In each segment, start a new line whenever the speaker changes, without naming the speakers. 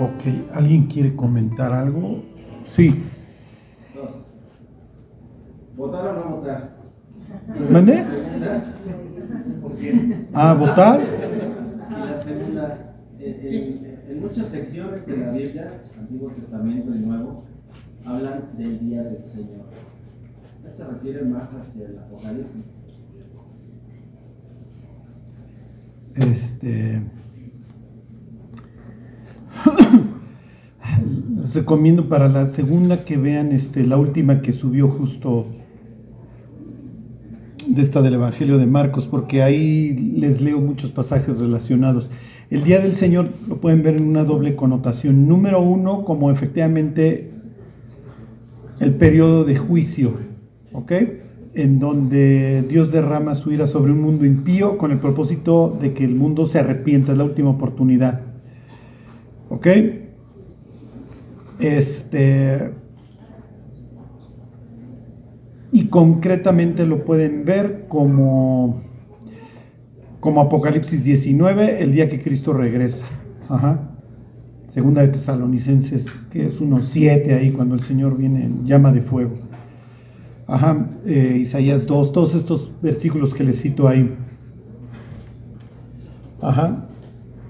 Ok, ¿alguien quiere comentar algo? Sí.
Dos. ¿Votar o no votar?
¿Mande?
Segunda, ¿por qué?
¿A votar?
Y la segunda, en, en- en muchas secciones de la Biblia, Antiguo Testamento y Nuevo, hablan del día del Señor. ¿Se refiere más hacia el Apocalipsis?
Este. Les recomiendo para la segunda que vean este, la última que subió justo de esta del Evangelio de Marcos, porque ahí les leo muchos pasajes relacionados. El día del Señor lo pueden ver en una doble connotación. Número uno, como efectivamente el periodo de juicio, ¿ok? En donde Dios derrama su ira sobre un mundo impío con el propósito de que el mundo se arrepienta, es la última oportunidad, ¿ok? Este. Y concretamente lo pueden ver como, como Apocalipsis 19, el día que Cristo regresa. Segunda de Tesalonicenses, que es unos 7 ahí, cuando el Señor viene en llama de fuego. Ajá, eh, Isaías 2, todos estos versículos que les cito ahí.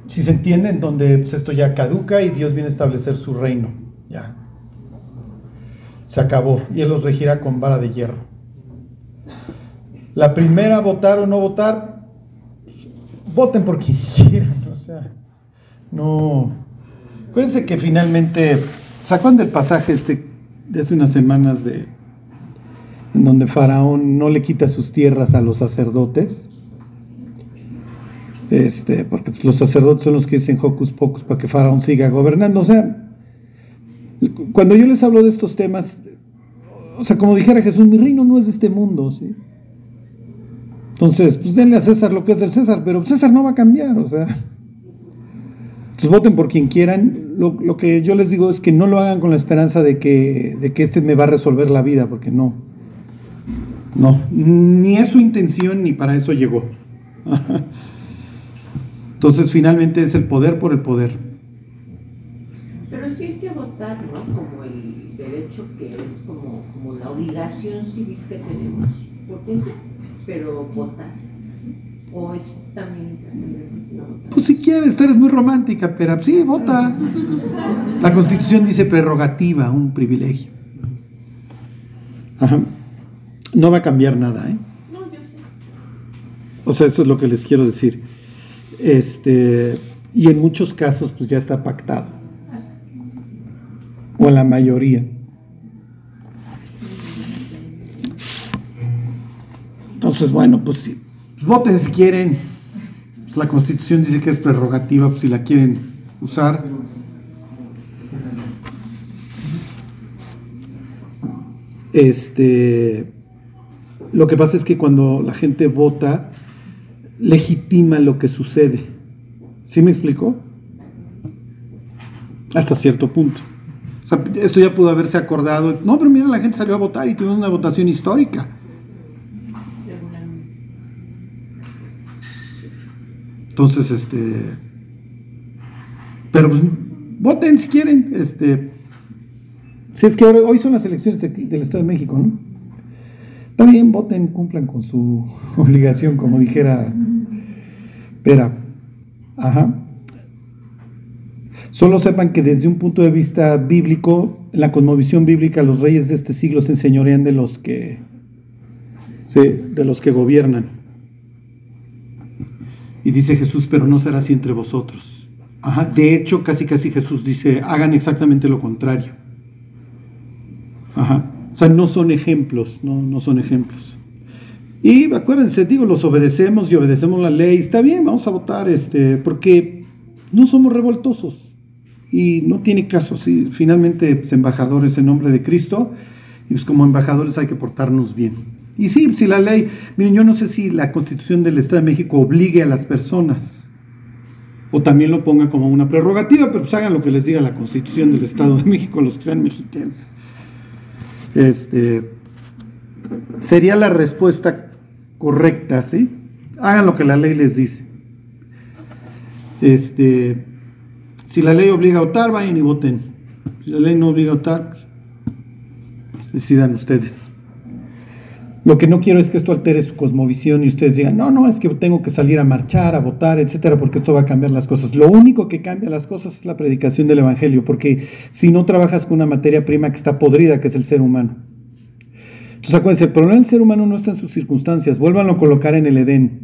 Si se entienden, donde pues, esto ya caduca y Dios viene a establecer su reino. Ya. Se acabó. Y Él los regirá con vara de hierro. La primera, votar o no votar, voten por quien quieran. O sea, no. Acuérdense que finalmente, ¿sacan del pasaje este de hace unas semanas de en donde Faraón no le quita sus tierras a los sacerdotes? Este, porque pues, los sacerdotes son los que dicen hocus pocus para que Faraón siga gobernando. O sea, cuando yo les hablo de estos temas, o sea, como dijera Jesús, mi reino no es de este mundo, ¿sí? Entonces, pues denle a César lo que es del César, pero César no va a cambiar, o sea. Entonces voten por quien quieran. Lo, lo, que yo les digo es que no lo hagan con la esperanza de que, de que este me va a resolver la vida, porque no. No, ni es su intención ni para eso llegó. Entonces finalmente es el poder por el poder.
Pero sí hay que votar, ¿no? Como el derecho que es como, como la obligación civil que tenemos. Potencia, pero votar. O es también.
Pues si quieres, tú eres muy romántica, pero sí, vota. La constitución dice prerrogativa, un privilegio. Ajá. No va a cambiar nada, ¿eh?
No, yo sé.
O sea, eso es lo que les quiero decir. Este, y en muchos casos, pues ya está pactado. O la mayoría. Entonces, bueno, pues sí. Pues voten si quieren. Pues la constitución dice que es prerrogativa, pues si la quieren usar. Este, lo que pasa es que cuando la gente vota, legitima lo que sucede. ¿Sí me explicó? Hasta cierto punto. O sea, esto ya pudo haberse acordado. No, pero mira, la gente salió a votar y tuvimos una votación histórica. Entonces, este. Pero pues, voten si quieren. Este. Si es que ahora, hoy son las elecciones de, del Estado de México, ¿no? Bien, voten, cumplan con su obligación, como dijera Pera. Ajá. Solo sepan que desde un punto de vista bíblico, la cosmovisión bíblica, los reyes de este siglo se enseñorean de los que, sí, de los que gobiernan. Y dice Jesús, pero no será así entre vosotros. Ajá. De hecho, casi casi Jesús dice, hagan exactamente lo contrario. Ajá. O sea, no son ejemplos, no, no son ejemplos. Y acuérdense, digo, los obedecemos y obedecemos la ley. Está bien, vamos a votar, este, porque no somos revoltosos. Y no tiene caso, si finalmente pues, embajadores en nombre de Cristo, y pues como embajadores hay que portarnos bien. Y sí, si la ley, miren, yo no sé si la constitución del Estado de México obligue a las personas, o también lo ponga como una prerrogativa, pero pues hagan lo que les diga la constitución del Estado de México, los que sean mexiquenses. Este, sería la respuesta correcta, ¿sí? Hagan lo que la ley les dice. Este, Si la ley obliga a votar, vayan y voten. Si la ley no obliga a votar, pues, decidan ustedes. Lo que no quiero es que esto altere su cosmovisión y ustedes digan, no, no, es que tengo que salir a marchar, a votar, etcétera, porque esto va a cambiar las cosas. Lo único que cambia las cosas es la predicación del Evangelio, porque si no trabajas con una materia prima que está podrida, que es el ser humano. Entonces acuérdense, el problema del ser humano no está en sus circunstancias, vuélvanlo a colocar en el Edén.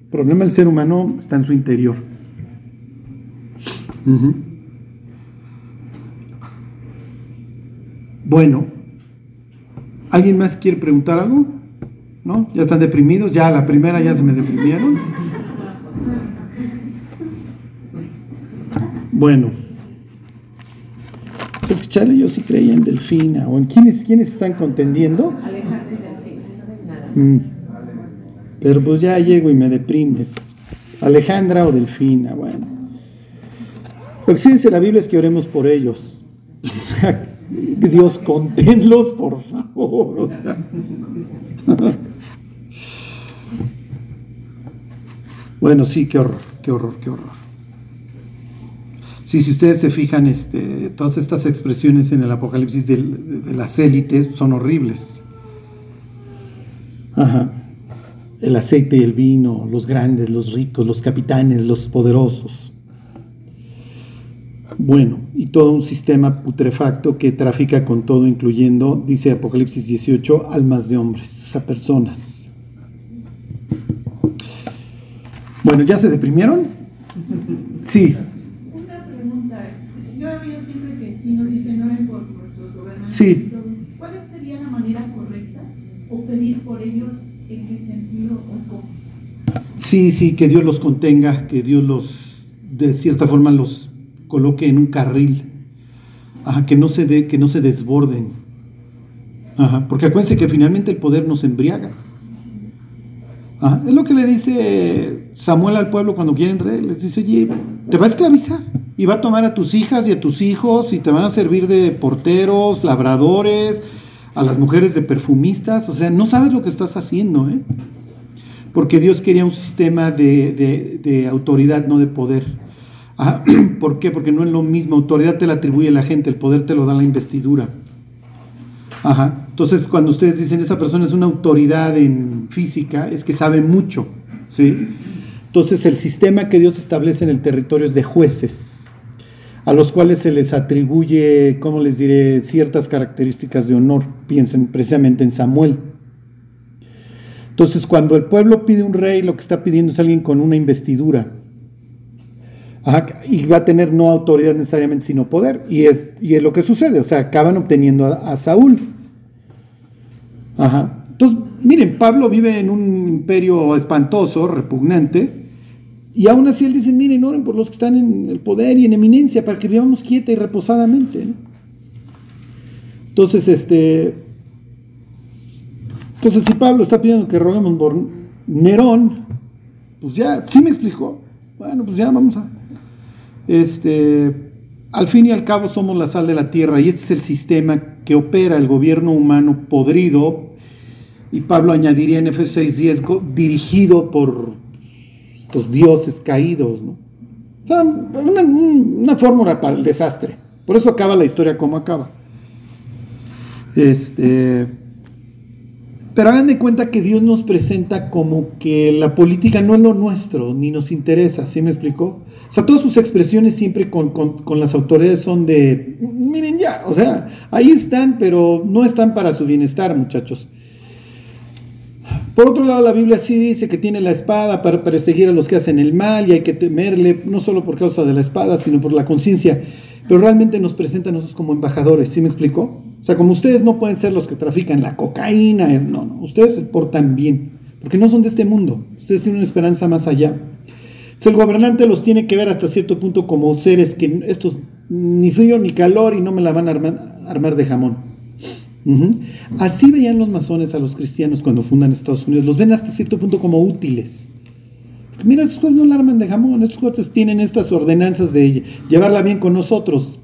El problema del ser humano está en su interior. Bueno, ¿alguien más quiere preguntar algo? ¿No? ¿Ya están deprimidos? Ya la primera ya se me deprimieron. Bueno. Escucharle, yo sí creía en Delfina. ¿O en quiénes, quiénes están contendiendo?
Alejandro y Delfina.
Mm. Pero pues ya llego y me deprimes. Alejandra o Delfina, bueno. Lo que sí dice la Biblia es que oremos por ellos. Dios, conténlos, por favor. bueno, sí, qué horror, qué horror, qué horror. Sí, si ustedes se fijan, este, todas estas expresiones en el Apocalipsis de, de- las élites son horribles. Ajá. El aceite y el vino, los grandes, los ricos, los capitanes, los poderosos. Bueno, y todo un sistema putrefacto que trafica con todo, incluyendo, dice Apocalipsis 18, almas de hombres, o sea, personas. Bueno, ¿ya se deprimieron? Sí,
Una pregunta. Yo he oído siempre que sí nos dicen oren por nuestros gobernantes.
Sí.
¿Cuál sería la manera correcta? ¿O pedir por ellos en qué sentido o cómo?
sí, sí, que Dios los contenga, que Dios los, de cierta forma, los coloque en un carril, que, no se de- que no se desborden. Porque acuérdense que finalmente el poder nos embriaga. Es lo que le dice Samuel al pueblo cuando quieren rey. Les dice, oye, te va a esclavizar y va a tomar a tus hijas y a tus hijos y te van a servir de porteros, labradores, a las mujeres de perfumistas. O sea, no sabes lo que estás haciendo, ¿eh? Porque Dios quería un sistema de autoridad, no de poder. Ajá, ¿Por qué? Porque no es lo mismo. Autoridad te la atribuye la gente, el poder te lo da la investidura. Ajá. Entonces, cuando ustedes dicen esa persona es una autoridad en física, es que sabe mucho. ¿sí? Entonces, el sistema que Dios establece en el territorio es de jueces, a los cuales se les atribuye, ¿cómo les diré?, ciertas características de honor. Piensen precisamente en Samuel. Entonces, cuando el pueblo pide un rey, lo que está pidiendo es alguien con una investidura. Y va a tener no autoridad necesariamente, sino poder. Y es, y es lo que sucede, o sea, acaban obteniendo a, Saúl. Ajá. Entonces, miren, Pablo vive en un imperio espantoso, repugnante, y aún así él dice, miren, oren por los que están en el poder y en eminencia, para que vivamos quieta y reposadamente. Entonces, este... Entonces, si Pablo está pidiendo que roguemos por Nerón, pues ya, sí me explicó. Bueno, pues ya vamos a... Este, al fin y al cabo somos la sal de la tierra y este es el sistema que opera el gobierno humano podrido y Pablo añadiría en Efesios 6:10 go- dirigido por estos dioses caídos. O sea, una, una fórmula para el desastre. Por eso acaba la historia como acaba. Este, pero hagan de cuenta que Dios nos presenta como que la política no es lo nuestro, ni nos interesa, ¿sí me explicó? O sea, todas sus expresiones siempre con, con- con las autoridades son de, miren ya, o sea, ahí están, pero no están para su bienestar, muchachos. Por otro lado, la Biblia sí dice que tiene la espada para perseguir a los que hacen el mal y hay que temerle, no solo por causa de la espada, sino por la conciencia. Pero realmente nos presenta a nosotros como embajadores, ¿sí me explico? O sea, como ustedes no pueden ser los que trafican la cocaína, eh, no, no, ustedes se portan bien, porque no son de este mundo, ustedes tienen una esperanza más allá. Entonces, el gobernante los tiene que ver hasta cierto punto como seres que estos ni frío ni calor y no me la van a armar, de jamón. Así veían los masones a los cristianos cuando fundan Estados Unidos. Los ven hasta cierto punto como útiles. Mira, estos jueces no la arman de jamón. Estos jueces tienen estas ordenanzas de llevarla bien con nosotros.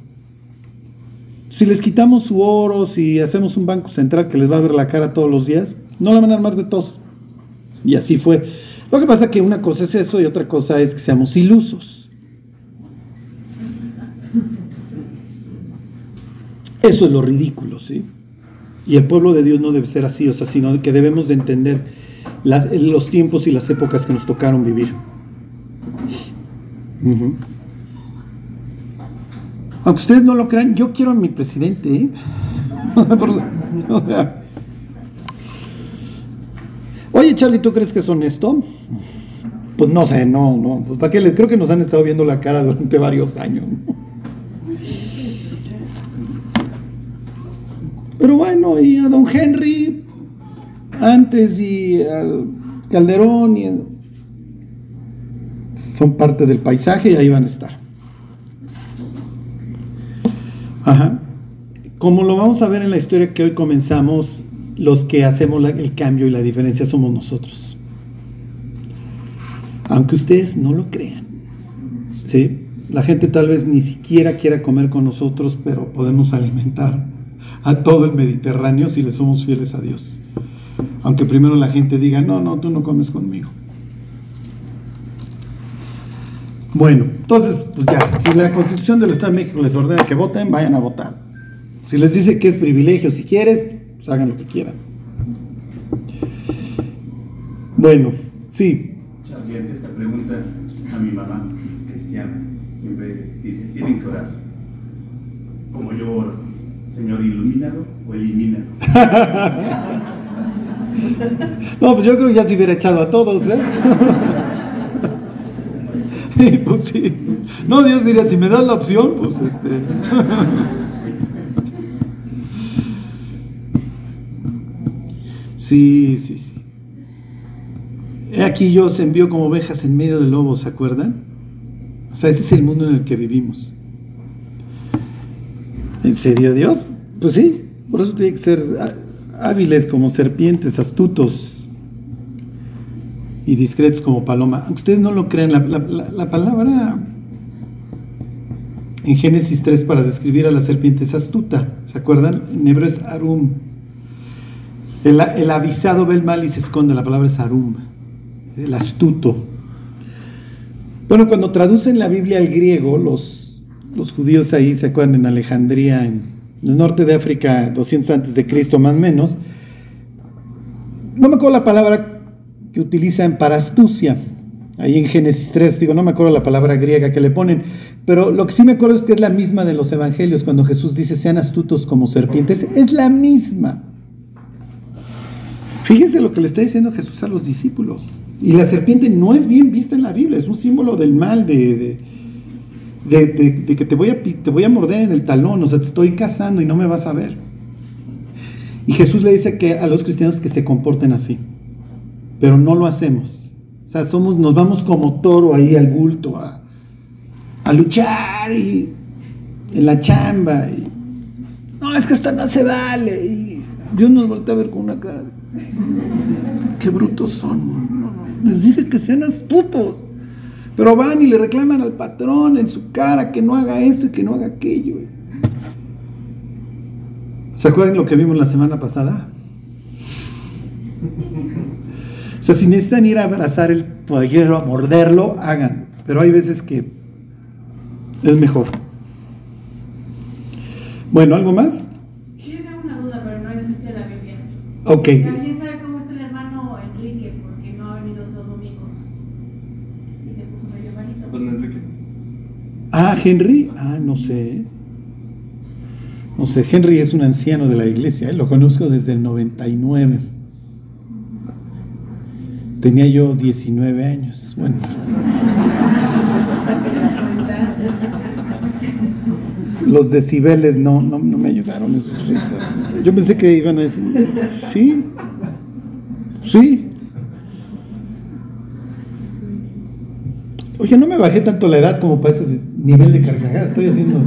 Si les quitamos su oro, si hacemos un banco central que les va a ver la cara todos los días, no la van a armar de tos. Y así fue. Lo que pasa es que una cosa es eso y otra cosa es que seamos ilusos. Eso es lo ridículo, ¿sí? Y el pueblo de Dios no debe ser así, o sea, sino que debemos de entender los tiempos y las épocas que nos tocaron vivir. Aunque ustedes no lo crean, yo quiero a mi presidente. ¿eh? Oye, Charlie, ¿tú crees que es honesto? Pues no sé, no, no. Pues para qué les creo que nos han estado viendo la cara durante varios años. Pero bueno, y a don Henry antes y al Calderón y son parte del paisaje y ahí van a estar. Ajá. Como lo vamos a ver en la historia que hoy comenzamos, los que hacemos el cambio y la diferencia somos nosotros. Aunque ustedes no lo crean. ¿sí? La gente tal vez ni siquiera quiera comer con nosotros, pero podemos alimentar a todo el Mediterráneo si le somos fieles a Dios. Aunque primero la gente diga, no, no, tú no comes conmigo. Bueno, entonces, pues ya, si la Constitución del Estado de México les ordena que voten, vayan a votar. Si les dice que es privilegio, si quieres, pues hagan lo que quieran. Bueno, sí,
Charlie, ante esta pregunta a mi mamá, cristiana, siempre dice, tienen que orar. Como yo oro, Señor, ilumínalo o elimínalo.
No, pues yo creo que ya se hubiera echado a todos, ¿eh? Sí, pues sí. No, Dios diría, si me das la opción, pues este. Sí, sí, sí. Aquí yo os envío como ovejas en medio de lobos, ¿se acuerdan? O sea, ese es el mundo en el que vivimos. ¿En serio, Dios? Pues sí, por eso tiene que ser há- hábiles como serpientes, astutos y discretos como paloma. Aunque ustedes no lo crean, la, la- la- la palabra en Génesis 3 para describir a la serpiente es astuta. ¿Se acuerdan? En hebreo es arum. El, el avisado ve el mal y se esconde. La palabra es arum. El astuto. Bueno, cuando traducen la Biblia al griego, los, los judíos ahí, ¿se acuerdan? En Alejandría, en el norte de África, 200 antes de Cristo más o menos. No me acuerdo la palabra que utilizan para astucia. Ahí en Génesis 3, digo, no me acuerdo la palabra griega que le ponen, pero lo que sí me acuerdo es que es la misma de los evangelios, cuando Jesús dice, sean astutos como serpientes, es la misma. Fíjense lo que le está diciendo Jesús a los discípulos. Y la serpiente no es bien vista en la Biblia, es un símbolo del mal, de, de, de- que te voy, a, te voy a morder en el talón, o sea, te estoy cazando y no me vas a ver. Y Jesús le dice que a los cristianos que se comporten así, pero no lo hacemos. O sea, somos, nos vamos como toro ahí al bulto, a, a luchar y en la chamba. Y, no, es que esto no se vale. Y Dios nos voltea a ver con una cara. de, Qué brutos son. No, Les dije que sean astutos. Pero van y le reclaman al patrón en su cara que no haga esto y que no haga aquello. ¿Se acuerdan lo que vimos la semana pasada? O sea, si necesitan ir a abrazar el toallero, a morderlo, hagan. Pero hay veces que es mejor. Bueno, ¿algo más?
Yo tengo una duda, pero no existe la Biblia.
Ok.
¿Alguien sabe cómo está el hermano Enrique? Porque no ha venido los domingos. Y se puso medio malito.
Don Enrique.
Ah, Henry. Ah, no sé. No sé, Henry es un anciano de la iglesia, ¿eh? lo conozco desde el 99. Tenía yo 19 años. Bueno. Los decibeles no, no, no me ayudaron en sus risas. Este, Yo pensé que iban a decir, sí, sí. Oye, no me bajé tanto la edad como para ese nivel de carcajada. Estoy haciendo.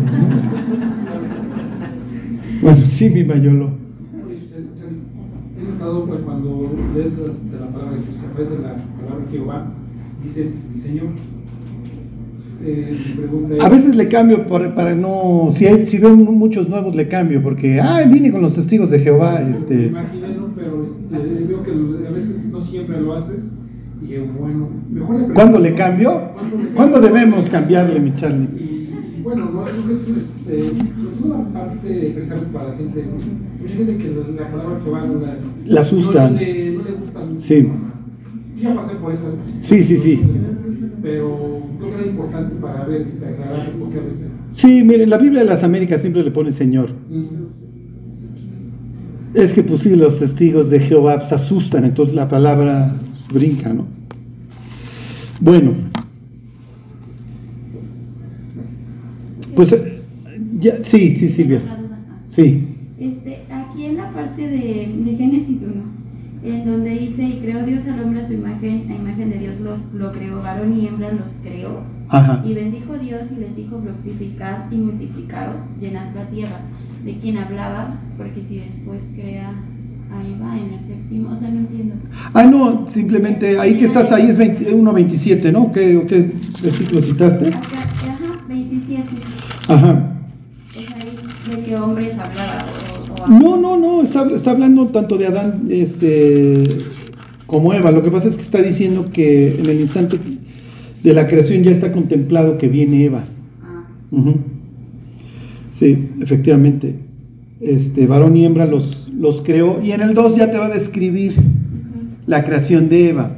Bueno, sí, mi mayolo.
He notado pues cuando lees la palabra aparece la palabra Jehová, dices mi Señor. Eh, pregunta
A veces le cambio por- para no. Si, hay- si veo muchos nuevos, le cambio porque. Ah, vine con los testigos de Jehová.
me
Este.
imaginé, ¿no? pero este, veo que a veces no siempre lo haces. Dije, bueno, mejor le pregunto,
¿Cuándo le cambio?
¿Cuándo le
¿Cuándo debemos cambiarle, mi Charlie?
Y, Y bueno, no, es, es, este, la parte precisamente para la gente, mucha gente que la, la palabra que va no la,
La asusta.
No, le, no le gusta mucho.
Sí.
Yo ya pasé por eso.
Sí, sí, sí.
Pero creo que era importante para ver, este, aclarar porque a veces.
Sí, miren, la Biblia de las Américas siempre le pone Señor.
Mm,
Es que pues sí, los testigos de Jehová se asustan, entonces la palabra brinca, ¿no? Bueno. Pues eh, ya, sí, sí, Silvia. Sí.
Este, aquí en la parte de, de Génesis 1, en donde dice, y creó Dios al hombre a su imagen, a imagen de Dios los, lo creó, varón y hembra los creó,
Ajá.
y bendijo Dios y les dijo, fructificad y multiplicaos, llenad la tierra. ¿De quién hablaba? Porque si después crea a Eva en el séptimo, o sea, no entiendo.
Ah, no, simplemente ahí que estás, ahí es 20 1.27, ¿no? ¿Qué, ¿Qué versículo citaste?
Acá, ajá, 27,
Ajá.
es ahí de qué hombres hablaba.
No, no, no, está, está hablando tanto de Adán este, como Eva. Lo que pasa es que está diciendo que en el instante de la creación ya está contemplado que viene Eva.
Ah.
Sí, efectivamente. Este, varón y hembra los, los creó. Y en el 2 ya te va a describir la creación de Eva.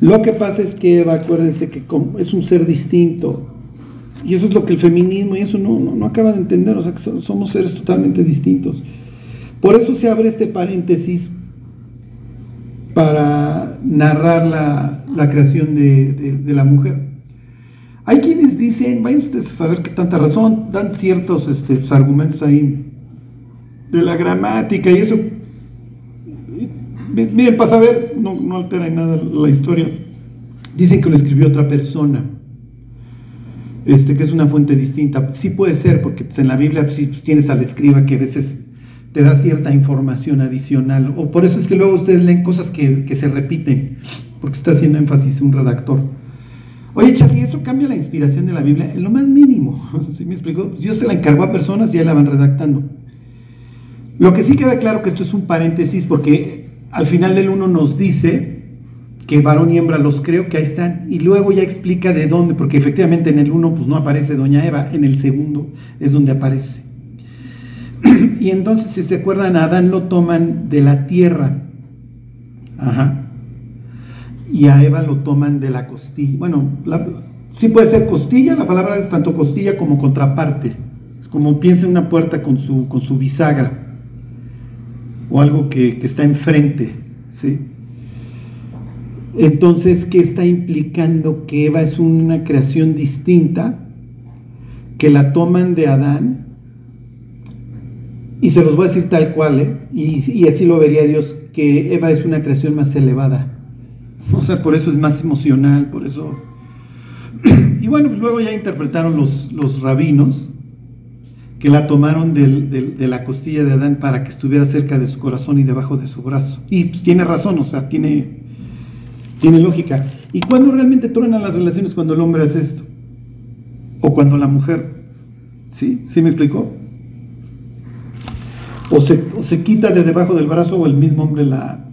Lo que pasa es que Eva, acuérdense que es un ser distinto. Y eso es lo que el feminismo y eso no, no, no acaba de entender. O sea, que so- somos seres totalmente distintos. Por eso se abre este paréntesis para narrar la, la creación de, de- la mujer. Hay quienes dicen, vayan ustedes a saber qué tanta razón, dan ciertos este, pues, argumentos ahí de la gramática y eso. Mi- Miren, para saber, no, no altera en nada la historia. Dicen que lo escribió otra persona, este, que es una fuente distinta. Sí puede ser, porque pues, en la Biblia sí pues, tienes al escriba que a veces te da cierta información adicional. O por eso es que luego ustedes leen cosas que, que se repiten, porque está haciendo énfasis un redactor. Oye, Charlie, ¿eso cambia la inspiración de la Biblia? En lo más mínimo. ¿Sí me explicó? Pues Dios se la encargó a personas y ya la van redactando. Lo que sí queda claro que esto es un paréntesis porque al final del uno nos dice que varón y hembra los creo que ahí están y luego ya explica de dónde, porque efectivamente en el uno pues no aparece doña Eva, en el segundo es donde aparece. Y entonces si se acuerdan a Adán lo toman de la tierra. Ajá y a Eva lo toman de la costilla. Bueno, sí puede ser costilla, la palabra es tanto costilla como contraparte. Es como piensa en una puerta con su, con su bisagra o algo que, que está enfrente. ¿sí? Entonces, ¿qué está implicando? Que Eva es una creación distinta, que la toman de Adán, y se los voy a decir tal cual, ¿eh? y, así lo vería Dios, que Eva es una creación más elevada. O sea, por eso es más emocional, por eso. Y bueno, pues luego ya interpretaron los, los rabinos que la tomaron de la costilla de Adán para que estuviera cerca de su corazón y debajo de su brazo. Y pues tiene razón, o sea, tiene, tiene lógica. ¿Y cuándo realmente truenan las relaciones cuando el hombre hace esto? ¿O cuando la mujer? ¿Sí? ¿Sí me explicó? O se, o se quita de debajo del brazo o el mismo hombre la,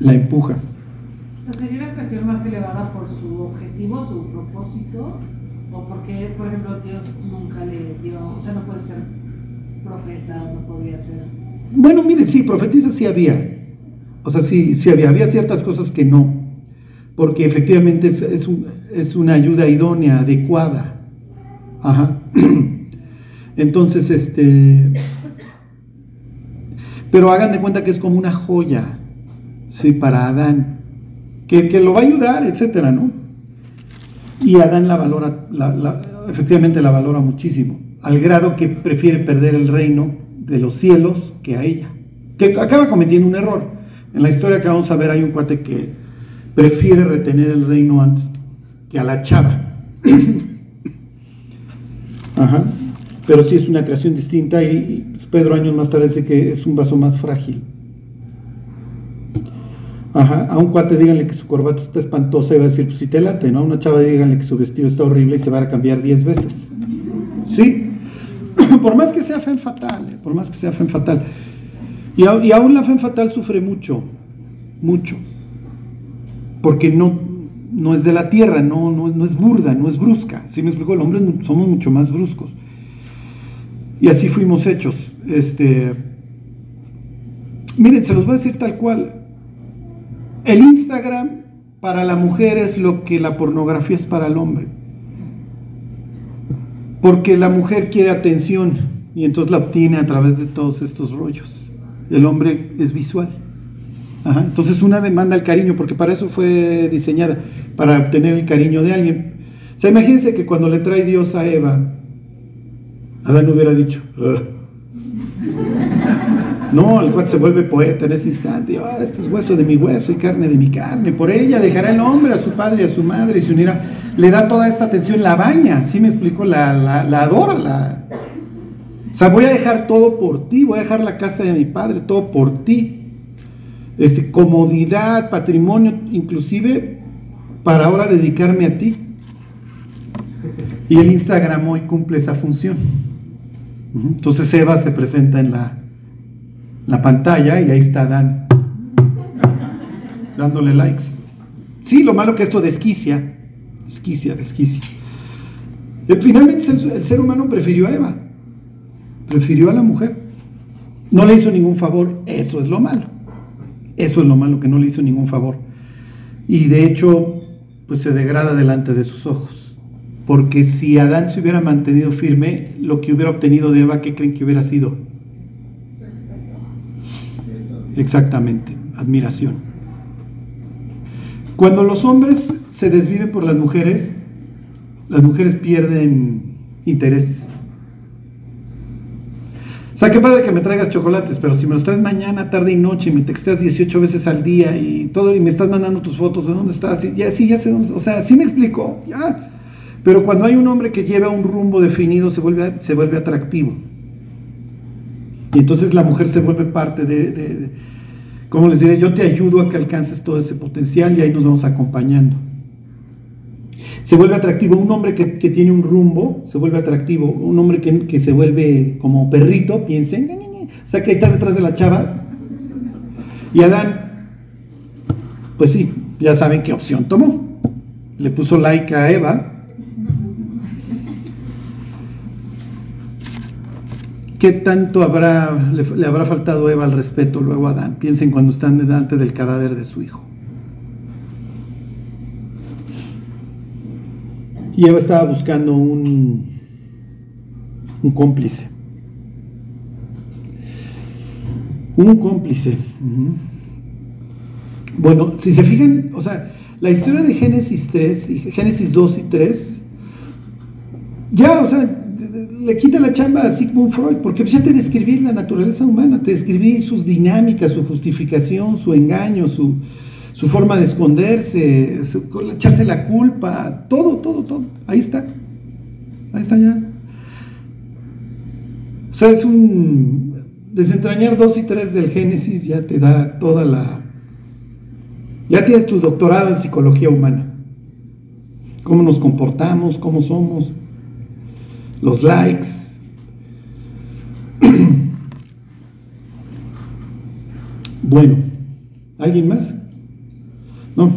la empuja.
O sea, ¿Sería la creación más elevada por su objetivo, su propósito? ¿O porque, por ejemplo, Dios nunca le dio, o sea, no puede ser profeta, no podría ser...
Bueno, miren, sí, profetizas sí había. O sea, sí, sí había. Había ciertas cosas que no. Porque efectivamente es, es un- es una ayuda idónea, adecuada. Ajá. Entonces, este. Pero hagan de cuenta que es como una joya, sí, para Adán, que, que lo va a ayudar, etcétera, ¿no? Y Adán la valora, la- efectivamente la valora muchísimo, al grado que prefiere perder el reino de los cielos que a ella, que acaba cometiendo un error. En la historia que vamos a ver hay un cuate que prefiere retener el reino antes que a la chava. Ajá. Pero sí es una creación distinta y, pues, Pedro años más tarde dice que es un vaso más frágil. Ajá, a un cuate díganle que su corbata está espantosa y va a decir, pues si te late, ¿no? A una chava díganle que su vestido está horrible y se va a cambiar 10 veces. ¿Sí? por más que sea fe fatal, ¿eh? por más que sea fe fatal. Y, aún la fe fatal sufre mucho, mucho. Porque no, no es de la tierra, no, no, es burda, no es brusca. ¿Sí me explico? El hombre somos mucho más bruscos. Y así fuimos hechos. Este, miren, se los voy a decir tal cual. El Instagram para la mujer es lo que la pornografía es para el hombre. Porque la mujer quiere atención y entonces la obtiene a través de todos estos rollos. El hombre es visual. Entonces una demanda al cariño, porque para eso fue diseñada, para obtener el cariño de alguien. O sea, imagínense que cuando le trae Dios a Eva, Adán hubiera dicho, no, el cual se vuelve poeta en ese instante. Ah, este es hueso de mi hueso y carne de mi carne. Por ella dejará el hombre a su padre y a su madre y se unirá. Le da toda esta atención, la baña, ¿sí me explico? La, la, adora. La... Sea, voy a dejar todo por ti, voy a dejar la casa de mi padre, todo por ti. Este, comodidad, patrimonio, inclusive para ahora dedicarme a ti. Y el Instagram hoy cumple esa función. Entonces Eva se presenta en la, la pantalla y ahí está Dan dándole likes. Sí, lo malo que esto desquicia, desquicia, desquicia. Eh, finalmente el, ser humano prefirió a Eva, prefirió a la mujer. No le hizo ningún favor, eso es lo malo. Eso es lo malo, que no le hizo ningún favor. Y de hecho, pues se degrada delante de sus ojos. Porque si Adán se hubiera mantenido firme, lo que hubiera obtenido de Eva, ¿qué creen que hubiera sido? Exactamente, admiración. Cuando los hombres se desviven por las mujeres, las mujeres pierden interés. O sea, qué padre que me traigas chocolates, pero si me los traes mañana, tarde y noche y me texteas 18 veces al día y todo y me estás mandando tus fotos de dónde estás, y ya sí, ya sé dónde, o sea, sí me explico, ya. Pero cuando hay un hombre que lleva un rumbo definido, se vuelve, se vuelve atractivo. Y entonces la mujer se vuelve parte de, como les diré, yo te ayudo a que alcances todo ese potencial y ahí nos vamos acompañando. Se vuelve atractivo un hombre que, tiene un rumbo, se vuelve atractivo. Un hombre que, se vuelve como perrito, piensen, o sea, que está detrás de la chava. Y Adán, pues sí, ya saben qué opción tomó. Le puso like a Eva ¿Qué tanto habrá, le, habrá faltado Eva al respeto luego a Adán? Piensen cuando están delante del cadáver de su hijo. Y Eva estaba buscando un, un cómplice. Un cómplice. Bueno, si se fijan, o sea, la historia de Génesis 3, Génesis 2 y 3, ya, o sea, le quita la chamba a Sigmund Freud, porque ya te describí la naturaleza humana, te describí sus dinámicas, su justificación, su engaño, su, forma de esconderse, echarse la culpa, todo, todo, todo. Ahí está. Ahí está ya. O sea, es un... Desentrañar dos y tres del Génesis ya te da toda la... Ya tienes tu doctorado en psicología humana. Cómo nos comportamos, cómo somos los likes. bueno, ¿alguien más? No.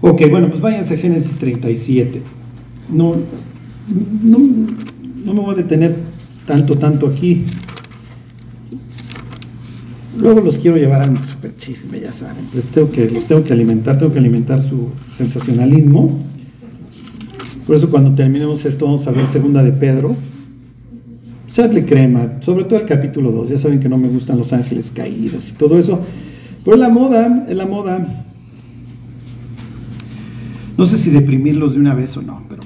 Ok, bueno, pues váyanse a Génesis 37. No, no, no me voy a detener tanto, tanto aquí. Luego los quiero llevar a super chisme, ya saben. Les tengo que, los tengo que alimentar, tengo que alimentar su sensacionalismo. Por eso cuando terminemos esto vamos a ver segunda de Pedro. Echadle crema, sobre todo el capítulo 2. Ya saben que no me gustan los ángeles caídos y todo eso. Pero la moda, es la moda. No sé si deprimirlos de una vez o no, pero...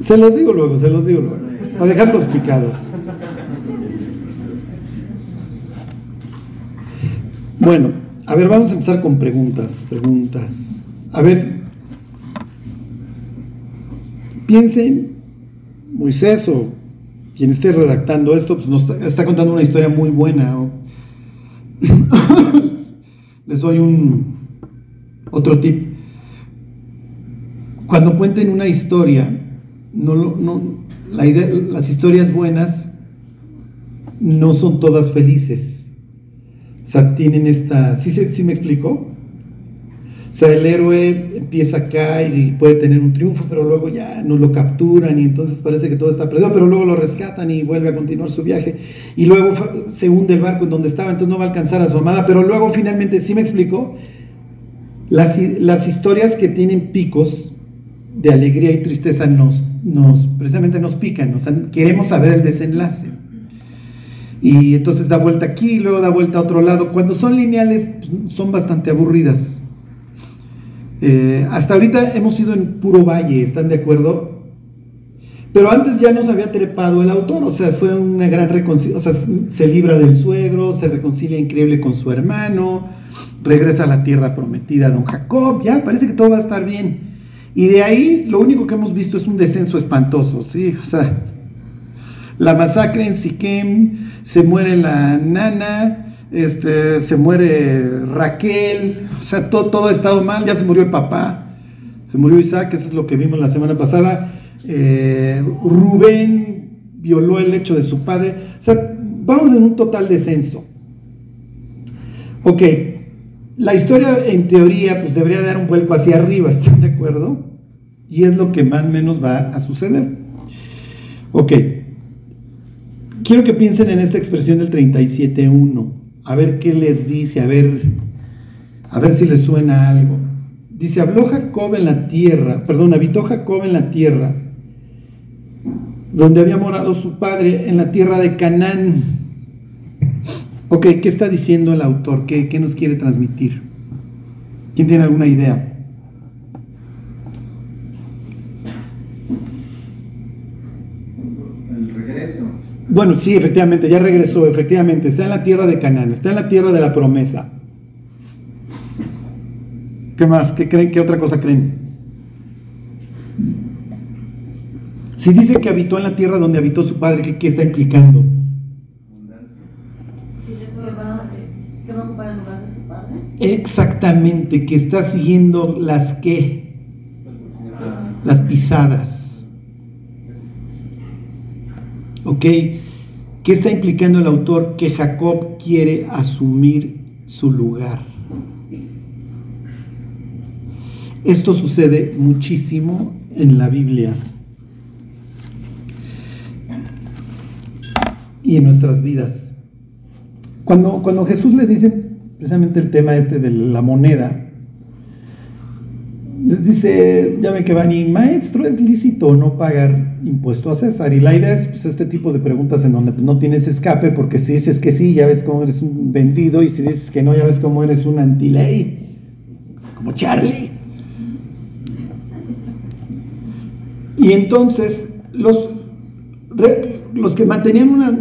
Se los digo luego, se los digo luego a dejarlos picados. Bueno, a ver, vamos a empezar con preguntas, preguntas. A ver, piensen, Moisés o quien esté redactando esto, pues nos está, contando una historia muy buena. Les doy un otro tip. Cuando cuenten una historia, no, no, la idea, las historias buenas no son todas felices. O sea, tienen esta... ¿Sí, sí me explico? O sea, el héroe empieza acá y puede tener un triunfo, pero luego ya no lo capturan y entonces parece que todo está perdido, pero luego lo rescatan y vuelve a continuar su viaje. Y luego se hunde el barco en donde estaba, entonces no va a alcanzar a su amada, pero luego finalmente, ¿sí me explico? Las, hi- las historias que tienen picos de alegría y tristeza nos, nos precisamente nos pican, o sea, queremos saber el desenlace. Y entonces da vuelta aquí, luego da vuelta a otro lado. Cuando son lineales, pues, son bastante aburridas. Eh, hasta ahorita hemos ido en puro valle, ¿están de acuerdo? Pero antes ya nos había trepado el autor, o sea, fue una gran reconciliación, o sea, se libra del suegro, se reconcilia increíble con su hermano, regresa a la tierra prometida don Jacob, ya parece que todo va a estar bien. Y de ahí lo único que hemos visto es un descenso espantoso, ¿sí? O sea, la masacre en Siquem, se muere la nana, este, se muere Raquel, o sea, todo, todo ha estado mal, ya se murió el papá, se murió Isaac, eso es lo que vimos la semana pasada, eh, Rubén violó el hecho de su padre, o sea, vamos en un total descenso. Ok, la historia en teoría pues debería dar un vuelco hacia arriba, ¿están de acuerdo? Y es lo que más o menos va a suceder. Ok, quiero que piensen en esta expresión del 37.1, a ver qué les dice, a ver, a ver si les suena algo. Dice, habló Jacob en la tierra, perdón, habitó Jacob en la tierra, donde había morado su padre, en la tierra de Canaán. Ok, ¿qué está diciendo el autor? ¿Qué, qué nos quiere transmitir? ¿Quién tiene alguna idea?
El regreso.
Bueno, sí, efectivamente, ya regresó, efectivamente, está en la tierra de Canaán, está en la tierra de la promesa. ¿Qué más? ¿Qué creen? ¿Qué otra cosa creen? Si dice que habitó en la tierra donde habitó su padre, ¿qué, qué está implicando? Exactamente, que está siguiendo las que, las pisadas. ¿Ok? ¿Qué está implicando el autor? Que Jacob quiere asumir su lugar. Esto sucede muchísimo en la Biblia y en nuestras vidas. Cuando, cuando Jesús le dice precisamente el tema este de la moneda, les dice, ya ven que van y maestro, ¿es lícito no pagar impuesto a César? Y la idea es pues, este tipo de preguntas en donde pues, no tienes escape, porque si dices que sí, ya ves cómo eres un vendido, y si dices que no, ya ves cómo eres un antiley, como Charlie. Y entonces los, los que mantenían una,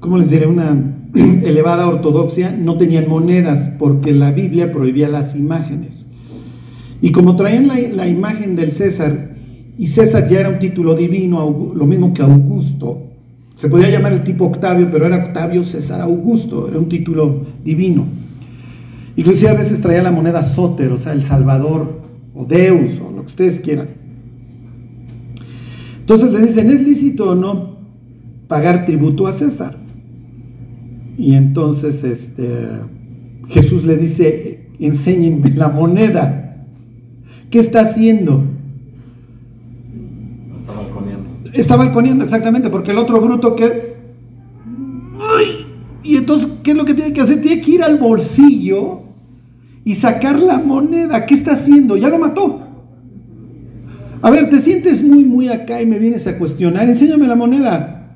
¿cómo les diré? Una elevada ortodoxia no tenían monedas porque la Biblia prohibía las imágenes. Y como traían la, la imagen del César, y César ya era un título divino, lo mismo que Augusto, se podía llamar el tipo Octavio, pero era Octavio César Augusto, era un título divino. Inclusive a veces traía la moneda Soter, o sea, el Salvador, o Deus, o lo que ustedes quieran. Entonces le dicen, ¿es lícito o no pagar tributo a César? Y entonces este, Jesús le dice, enséñenme la moneda. ¿Qué está haciendo?
Está balconeando.
Está balconeando, exactamente, porque el otro bruto que... Y entonces, ¿qué es lo que tiene que hacer? Tiene que ir al bolsillo y sacar la moneda. ¿Qué está haciendo? Ya lo mató. A ver, te sientes muy, muy acá y me vienes a cuestionar. Enséñame la moneda.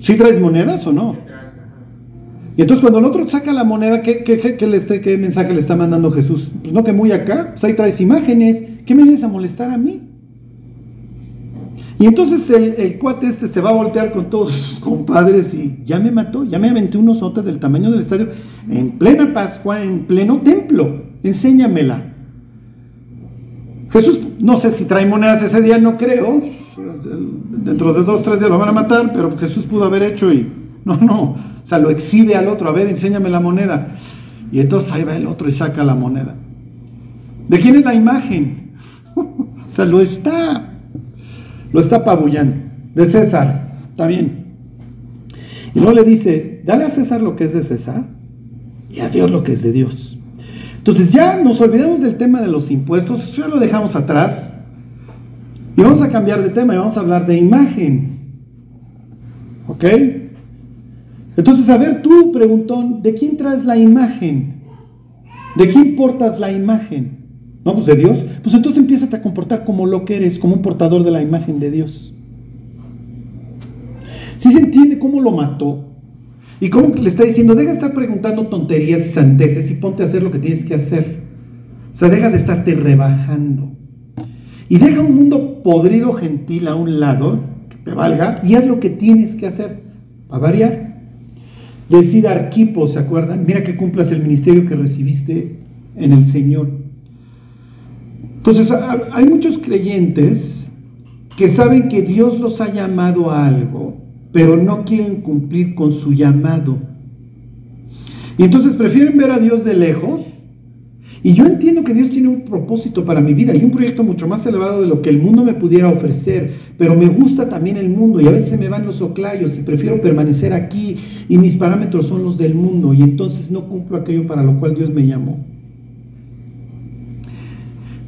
¿Sí traes monedas o no? Y entonces cuando el otro saca la moneda, ¿qué, qué, qué- qué le está- mensaje le está mandando Jesús? Pues no que muy acá, pues ahí traes imágenes. ¿Qué me vienes a molestar a mí? Y entonces el, el cuate este se va a voltear con todos sus compadres y ya me mató, ya me aventé un osote del tamaño del estadio en plena Pascua, en pleno templo. Enséñamela. Jesús, no sé si trae monedas ese día, no creo. Dentro de dos, tres días lo van a matar, pero Jesús pudo haber hecho y no, no. O sea, lo exhibe al otro, a ver, enséñame la moneda. Y entonces ahí va el otro y saca la moneda. ¿De quién es la imagen? O sea, lo está, lo está apabullando. De César, está bien. Y luego le dice, dale a César lo que es de César y a Dios lo que es de Dios. Entonces ya nos olvidamos del tema de los impuestos, ya lo dejamos atrás. Y vamos a cambiar de tema y vamos a hablar de imagen. ¿Ok? Entonces, a ver tú, preguntón, ¿de quién traes la imagen? ¿De quién portas la imagen? No, pues de Dios. Pues entonces empieza a comportar como lo que eres, como un portador de la imagen de Dios. Si se entiende cómo lo mató y cómo le está diciendo, deja de estar preguntando tonterías y sandeces y ponte a hacer lo que tienes que hacer. O sea, deja de estarte rebajando. Y deja un mundo podrido gentil a un lado, que te valga, y haz lo que tienes que hacer. a variar. Decida Arquipo, ¿se acuerdan? Mira que cumplas el ministerio que recibiste en el Señor. Entonces, hay muchos creyentes que saben que Dios los ha llamado a algo, pero no quieren cumplir con su llamado. Y entonces prefieren ver a Dios de lejos. Y yo entiendo que Dios tiene un propósito para mi vida y un proyecto mucho más elevado de lo que el mundo me pudiera ofrecer, pero me gusta también el mundo y a veces me van los oclayos y prefiero permanecer aquí y mis parámetros son los del mundo y entonces no cumplo aquello para lo cual Dios me llamó.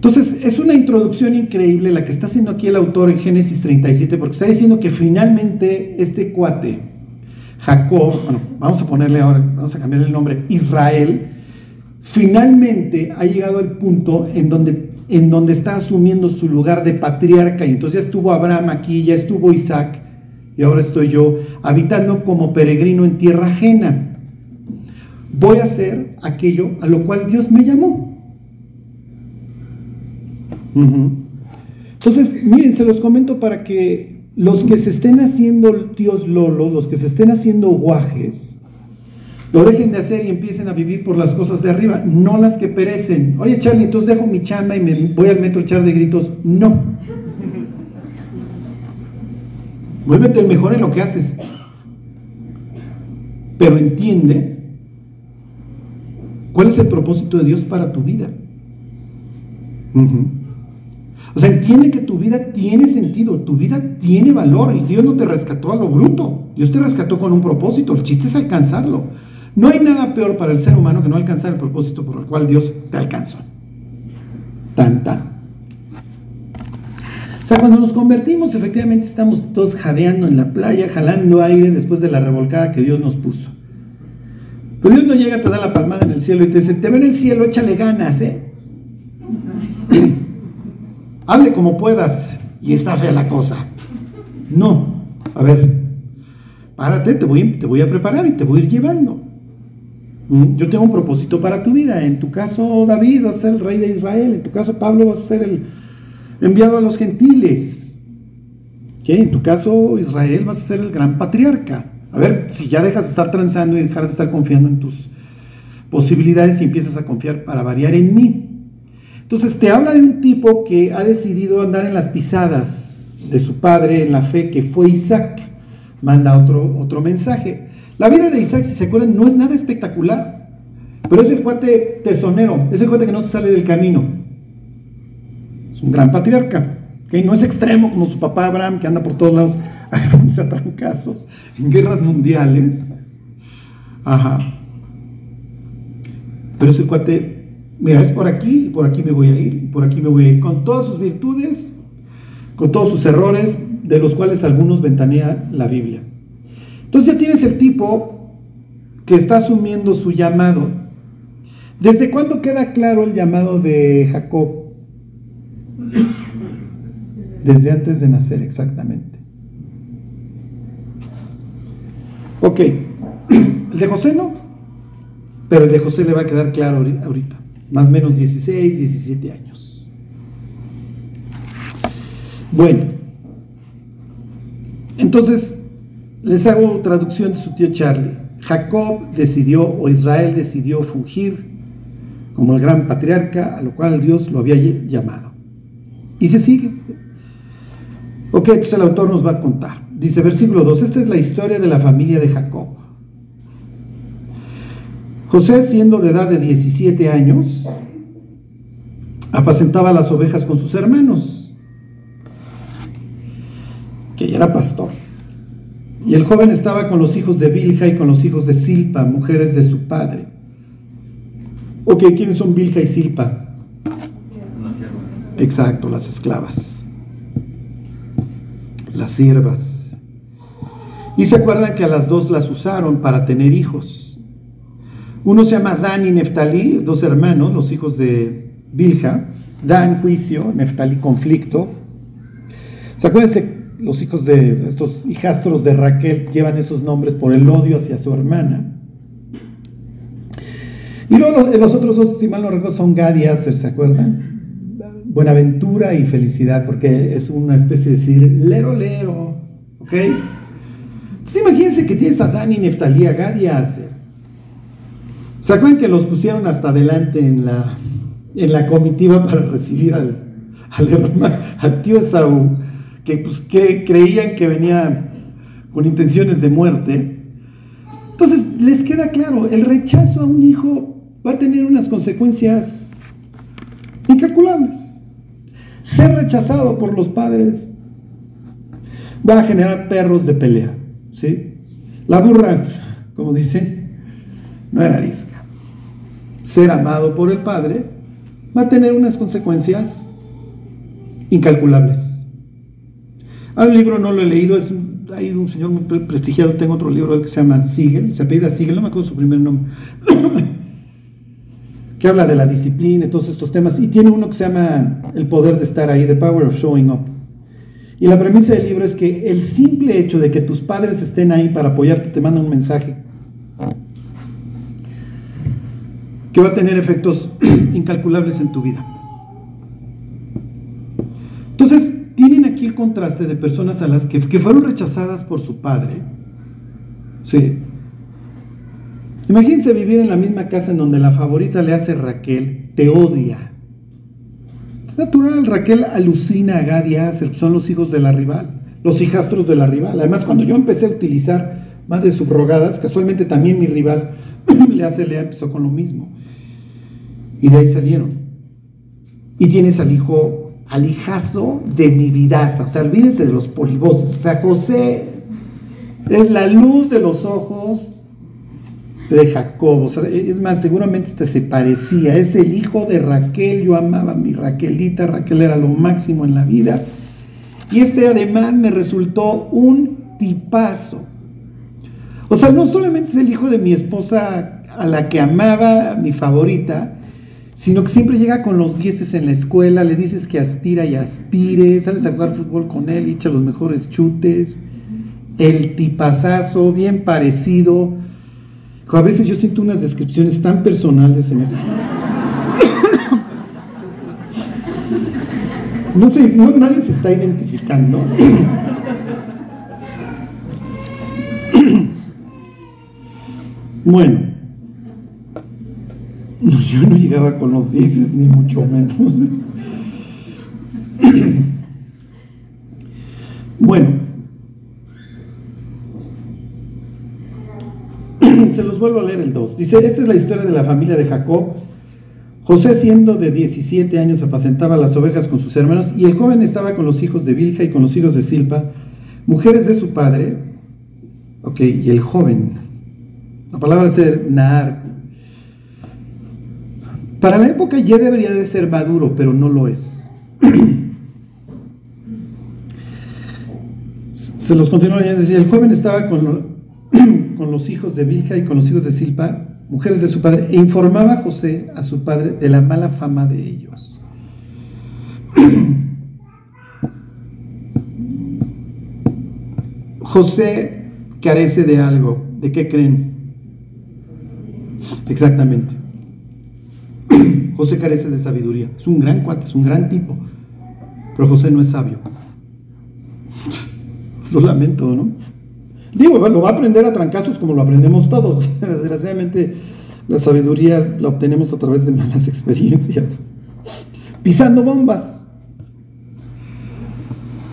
Entonces, es una introducción increíble la que está haciendo aquí el autor en Génesis 37, porque está diciendo que finalmente este cuate, Jacob, bueno, vamos a ponerle ahora, vamos a cambiar el nombre, Israel, finalmente ha llegado al punto en donde, en donde está asumiendo su lugar de patriarca, y entonces ya estuvo Abraham aquí, ya estuvo Isaac, y ahora estoy yo habitando como peregrino en tierra ajena. Voy a hacer aquello a lo cual Dios me llamó. Entonces, miren, se los comento para que los que se estén haciendo tíos lolos, los que se estén haciendo guajes, lo dejen de hacer y empiecen a vivir por las cosas de arriba, no las que perecen. Oye, Charlie, entonces dejo mi chamba y me voy al metro echar de gritos. No. Vuélvete el mejor en lo que haces. Pero entiende cuál es el propósito de Dios para tu vida. O sea, entiende que tu vida tiene sentido, tu vida tiene valor y Dios no te rescató a lo bruto. Dios te rescató con un propósito. El chiste es alcanzarlo. No hay nada peor para el ser humano que no alcanzar el propósito por el cual Dios te alcanzó. Tan, tan. O sea, cuando nos convertimos, efectivamente estamos todos jadeando en la playa, jalando aire después de la revolcada que Dios nos puso. Pero Dios no llega, te da la palmada en el cielo y te dice, te veo en el cielo, échale ganas, ¿eh? Hazle como puedas y está fea la cosa. No, a ver, párate, te voy, te voy a preparar y te voy a ir llevando. Mm, yo tengo un propósito para tu vida. En tu caso, David va a ser el rey de Israel. En tu caso, Pablo va a ser el enviado a los gentiles. ¿Qué? En tu caso, Israel va a ser el gran patriarca. A ver, si ya dejas de estar transando y dejar de estar confiando en tus posibilidades y empiezas a confiar para variar en mí. Entonces te habla de un tipo que ha decidido andar en las pisadas de su padre en la fe, que fue Isaac. Manda otro, otro mensaje. La vida de Isaac, si se acuerdan, no es nada espectacular, pero es el cuate tesonero, es el cuate que no se sale del camino. Es un gran patriarca, que no es extremo como su papá Abraham, que anda por todos lados agarrándose a trancazos en guerras mundiales. Ajá. Pero ese cuate mira, es por aquí y por aquí me voy a ir, por aquí me voy a ir, con todas sus virtudes, con todos sus errores, de los cuales algunos ventanea la Biblia. Entonces ya tienes el tipo que está asumiendo su llamado. ¿Desde cuándo queda claro el llamado de Jacob? Desde antes de nacer, exactamente. Ok, el de José no, pero el de José le va a quedar claro ahorita más o menos 16, 17 años. Bueno, entonces les hago traducción de su tío Charlie. Jacob decidió, o Israel decidió fungir como el gran patriarca a lo cual Dios lo había llamado. Y se sigue. Ok, entonces el autor nos va a contar. Dice versículo 2, esta es la historia de la familia de Jacob. José, siendo de edad de 17 años, apacentaba las ovejas con sus hermanos. que ya era pastor. Y el joven estaba con los hijos de Bilha y con los hijos de Silpa, mujeres de su padre. Ok, ¿quiénes son Bilha y Silpa? Exacto, las esclavas. Las siervas. Y se acuerdan que a las dos las usaron para tener hijos. Uno se llama Dan y Neftalí, dos hermanos, los hijos de Bilha. Dan juicio, Neftalí conflicto. ¿Se acuerdan? los hijos de estos hijastros de Raquel llevan esos nombres por el odio hacia su hermana. Y luego los, otros dos, si mal no recuerdo, son Gad y Aser, ¿se acuerdan? Buenaventura y felicidad, porque es una especie de decir lero lero, ¿ok? Entonces imagínense que tienes a Dani, Neftalí, a Gad y Aser. ¿Se acuerdan que los pusieron hasta adelante en la, en la comitiva para recibir al, al, hermano, al tío Esaú? que, pues, creían que venía con intenciones de muerte. Entonces les queda claro, el rechazo a un hijo va a tener unas consecuencias incalculables. Ser rechazado por los padres va a generar perros de pelea. ¿sí? La burra, como dicen, no era arisca. Ser amado por el padre va a tener unas consecuencias incalculables. Hay un libro, no lo he leído, es hay un señor muy prestigiado, tengo otro libro que se llama Siegel, se apellida Siegel, no me acuerdo su primer nombre, que habla de la disciplina y todos estos temas, y tiene uno que se llama El poder de estar ahí, The Power of Showing Up. Y la premisa del libro es que el simple hecho de que tus padres estén ahí para apoyarte te manda un mensaje que va a tener efectos incalculables en tu vida. Entonces, tienen aquí el contraste de personas a las que, fueron rechazadas por su padre. Sí. Imagínense vivir en la misma casa en donde la favorita le hace Raquel, te odia. Es natural, Raquel alucina a Gad y son los hijos de la rival, los hijastros de la rival. Además, cuando yo empecé a utilizar madres subrogadas, casualmente también mi rival, le hace Lea, empezó con lo mismo. Y de ahí salieron. Y tienes al hijo al hijazo de mi vidaza. O sea, olvídense de los polivoces. O sea, José es la luz de los ojos de Jacob. O sea, es más, seguramente este se parecía. Es el hijo de Raquel. Yo amaba a mi Raquelita. Raquel era lo máximo en la vida. Y este además me resultó un tipazo. O sea, no solamente es el hijo de mi esposa a la que amaba, mi favorita, sino que siempre llega con los dieces en la escuela, le dices que aspira y aspire, sales a jugar fútbol con él, echa los mejores chutes, el tipazazo, bien parecido. A veces yo siento unas descripciones tan personales en este. No sé, nadie se está identificando. Bueno, yo no llegaba con los dices, ni mucho menos. bueno, se los vuelvo a leer el 2. Dice, esta es la historia de la familia de Jacob. José siendo de 17 años apacentaba las ovejas con sus hermanos y el joven estaba con los hijos de Bilja y con los hijos de Silpa, mujeres de su padre. Ok, y el joven. La palabra ser Naar, para la época ya debería de ser maduro, pero no lo es. Se los continúa decía, el joven estaba con, con los hijos de Bilja y con los hijos de Silpa, mujeres de su padre, e informaba a José, a su padre, de la mala fama de ellos. José carece de algo. ¿De qué creen? Exactamente. José carece de sabiduría. Es un gran cuate, es un gran tipo. Pero José no es sabio. lo lamento, ¿no? Digo, lo va a aprender a trancazos como lo aprendemos todos. Desgraciadamente, la sabiduría la obtenemos a través de malas experiencias. Pisando bombas.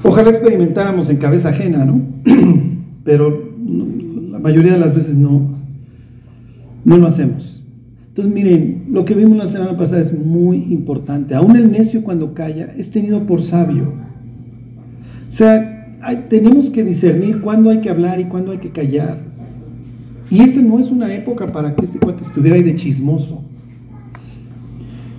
Ojalá experimentáramos en cabeza ajena, ¿no? Pero la mayoría de las veces no, no lo hacemos. Entonces, miren, lo que vimos la semana pasada es muy importante. Aún el necio cuando calla es tenido por sabio. O sea, tenemos que discernir cuándo hay que hablar y cuándo hay que callar. Y esta no es una época para que este cuate estuviera ahí de chismoso.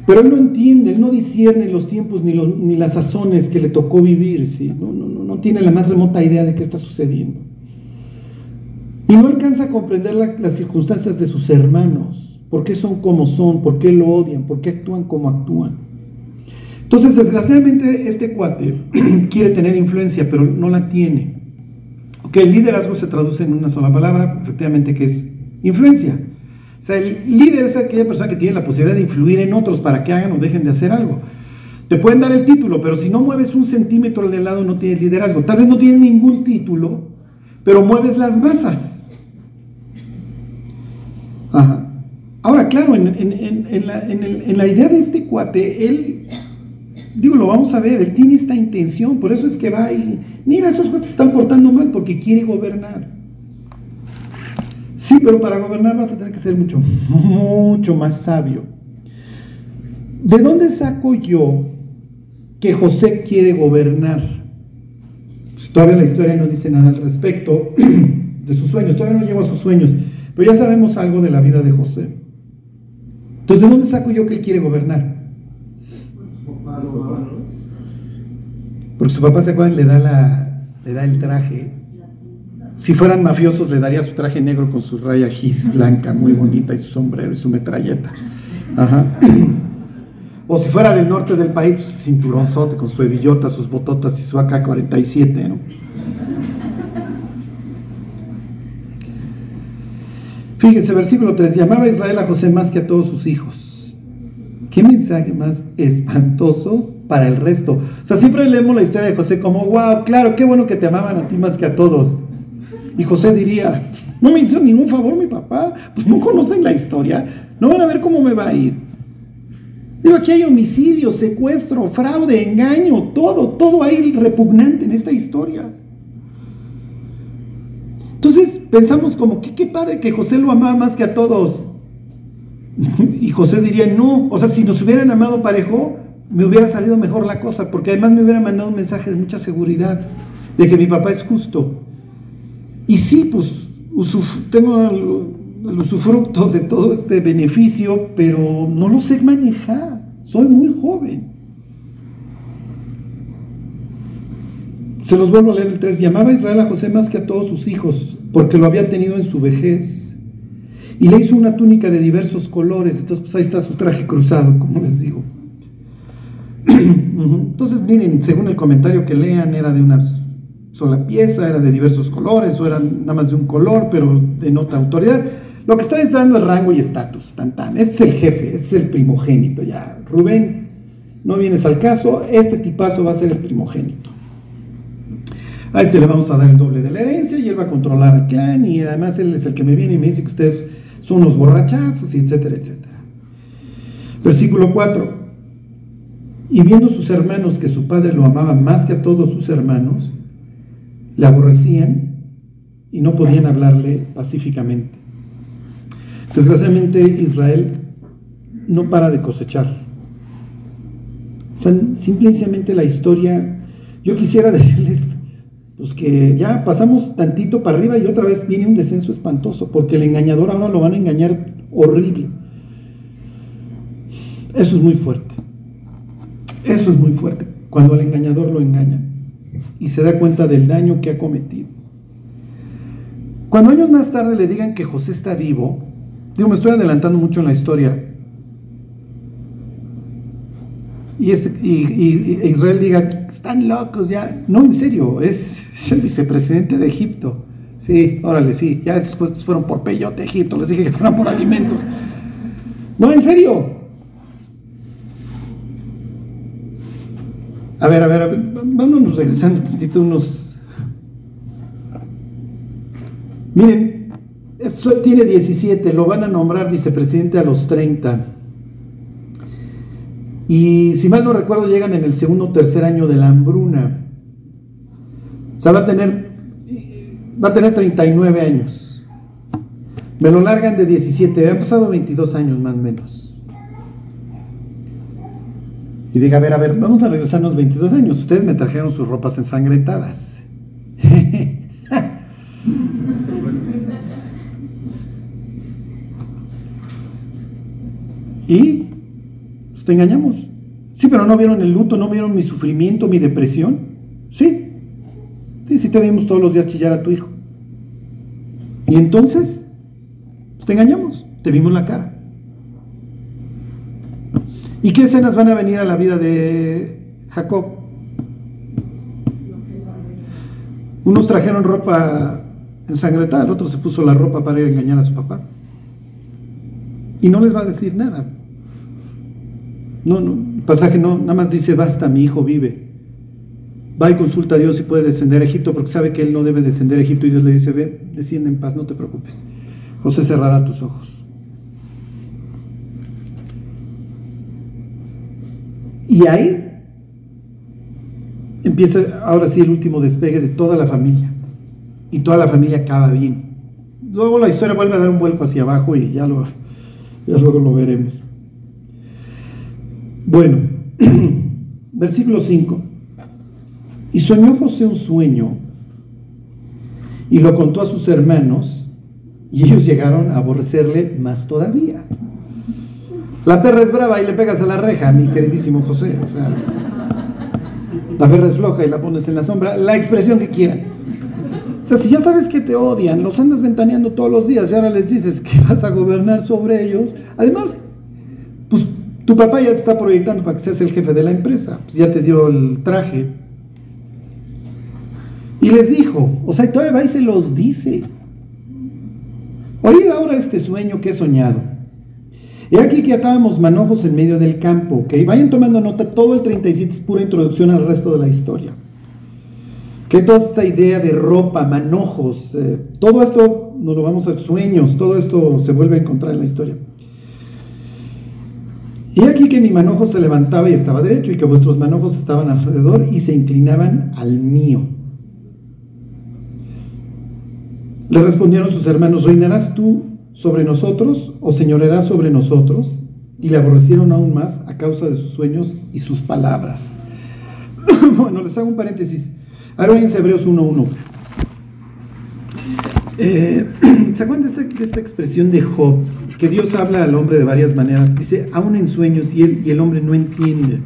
Pero él no entiende, él no discierne los tiempos ni, las sazones que le tocó vivir, ¿sí? no tiene la más remota idea de qué está sucediendo. Y no alcanza a comprender las circunstancias de sus hermanos, por qué son como son, por qué lo odian, por qué actúan como actúan. Entonces, desgraciadamente, este cuate quiere tener influencia, pero no la tiene. Que el liderazgo se traduce en una sola palabra, efectivamente, que es influencia. O sea, el líder es aquella persona que tiene la posibilidad de influir en otros para que hagan o dejen de hacer algo. Te pueden dar el título, pero si no mueves un centímetro del lado no tienes liderazgo. Tal vez no tienes ningún título, pero mueves las masas. Ajá. Ahora, claro, en, la, idea de este cuate, él, digo, lo vamos a ver, él tiene esta intención, por eso es que va y, mira, esos cuates se están portando mal porque quiere gobernar. Sí, pero para gobernar vas a tener que ser mucho, mucho más sabio. ¿De dónde saco yo que José quiere gobernar? Pues, todavía la historia no dice nada al respecto de sus sueños, todavía no llegó a sus sueños, pero ya sabemos algo de la vida de José. Entonces, ¿de dónde saco yo que él quiere gobernar? Porque su papá, ¿se acuerdan? Le da, la, le da el traje si fueran mafiosos, le daría su traje negro con su raya gis blanca, muy bonita, y su sombrero y su metralleta. O si fuera del norte del país, pues, cinturonzote con su hebillota, sus bototas y su AK-47, ¿no? Fíjense, versículo 3, llamaba a Israel a José más que a todos sus hijos. ¿Qué mensaje más espantoso para el resto? O sea, siempre leemos la historia de José como, wow, claro, qué bueno que te amaban a ti más que a todos. Y José diría, no me hizo ningún favor mi papá, pues no conocen la historia, no van a ver cómo me va a ir. Digo, aquí hay homicidio, secuestro, fraude, engaño, todo, todo hay repugnante en esta historia. Entonces pensamos como, qué, qué padre que José lo amaba más que a todos. y José diría, no, o sea, si nos hubieran amado parejo, me hubiera salido mejor la cosa, porque además me hubiera mandado un mensaje de mucha seguridad, de que mi papá es justo, y sí, pues tengo el, usufructo de todo este beneficio, pero no lo sé manejar. Soy muy joven. Se los vuelvo a leer el 3. Llamaba Israel a José más que a todos sus hijos, porque lo había tenido en su vejez. Y le hizo una túnica de diversos colores. Entonces, pues ahí está su traje cruzado, como les digo. Entonces, miren, según el comentario que lean, era de unas sola pieza, era de diversos colores o eran nada más de un color, pero denota autoridad. Lo que está dando es rango y estatus, tan tan. Este es el jefe, este es el primogénito ya. Rubén, no vienes al caso, este tipazo va a ser el primogénito. A este le vamos a dar el doble de la herencia y él va a controlar al clan y además él es el que me viene y me dice que ustedes son unos borrachazos y etcétera, etcétera. Versículo 4. Y viendo sus hermanos que su padre lo amaba más que a todos sus hermanos, le aborrecían y no podían hablarle pacíficamente. Desgraciadamente Israel no para de cosechar. O sea, simplemente la historia, yo quisiera decirles pues que ya pasamos tantito para arriba y otra vez viene un descenso espantoso, porque el engañador ahora lo van a engañar horrible. Eso es muy fuerte. Eso es muy fuerte, cuando al engañador lo engañan y se da cuenta del daño que ha cometido. Cuando años más tarde le digan que José está vivo, digo, me estoy adelantando mucho en la historia, y, Israel diga, están locos ya. No, en serio, es, el vicepresidente de Egipto. Sí, órale, sí, ya estos puestos fueron por peyote Egipto, les dije que fueran por alimentos. No, en serio, A ver, a ver, a ver, vámonos regresando tantito unos... Miren, tiene 17, lo van a nombrar vicepresidente a los 30. Y si mal no recuerdo, llegan en el segundo o tercer año de la hambruna. O sea, va a tener, va a tener 39 años. Me lo largan de 17, han pasado 22 años más o menos y diga, a ver, a ver, vamos a regresarnos 22 años. Ustedes me trajeron sus ropas ensangrentadas. Y te engañamos. Sí, pero no vieron el luto, no vieron mi sufrimiento, mi depresión. Sí, sí, sí te vimos todos los días chillar a tu hijo. Y entonces, pues, te engañamos, te vimos la cara. ¿Y qué escenas van a venir a la vida de Jacob? Unos trajeron ropa ensangrentada, el otro se puso la ropa para ir a engañar a su papá. Y no les va a decir nada. No, no, el pasaje no, nada más dice, basta, mi hijo vive. Va y consulta a Dios si puede descender a Egipto, porque sabe que él no debe descender a Egipto. Y Dios le dice, ven, desciende en paz, no te preocupes. José cerrará tus ojos. Y ahí empieza ahora sí el último despegue de toda la familia. Y toda la familia acaba bien. Luego la historia vuelve a dar un vuelco hacia abajo y ya, lo, ya luego lo veremos. Bueno, versículo 5. Y soñó José un sueño y lo contó a sus hermanos y ellos llegaron a aborrecerle más todavía. La perra es brava y le pegas a la reja, mi queridísimo José. La perra es floja y la pones en la sombra, la expresión que quieran. O sea, si ya sabes que te odian, los andas ventaneando todos los días y ahora les dices que vas a gobernar sobre ellos. Además, tu papá ya te está proyectando para que seas el jefe de la empresa. Pues ya te dio el traje. Y les dijo, o sea, todavía va y se los dice. Oíd ahora este sueño que he soñado. He aquí que atábamos manojos en medio del campo, ¿ok? Vayan tomando nota, todo el 37 es pura introducción al resto de la historia. Que toda esta idea de ropa, manojos, eh, todo esto nos lo vamos a sueños, todo esto se vuelve a encontrar en la historia. Y aquí que mi manojo se levantaba y estaba derecho, y que vuestros manojos estaban alrededor y se inclinaban al mío. Le respondieron sus hermanos, ¿reinarás tú sobre nosotros o señorarás sobre nosotros? Y le aborrecieron aún más a causa de sus sueños y sus palabras. bueno, les hago un paréntesis. Ahora en Hebreos 1.1. Eh, ¿Se acuerdan de esta, esta, expresión de Job? Que Dios habla al hombre de varias maneras. Dice, aún en sueños y, él, y el hombre no entiende.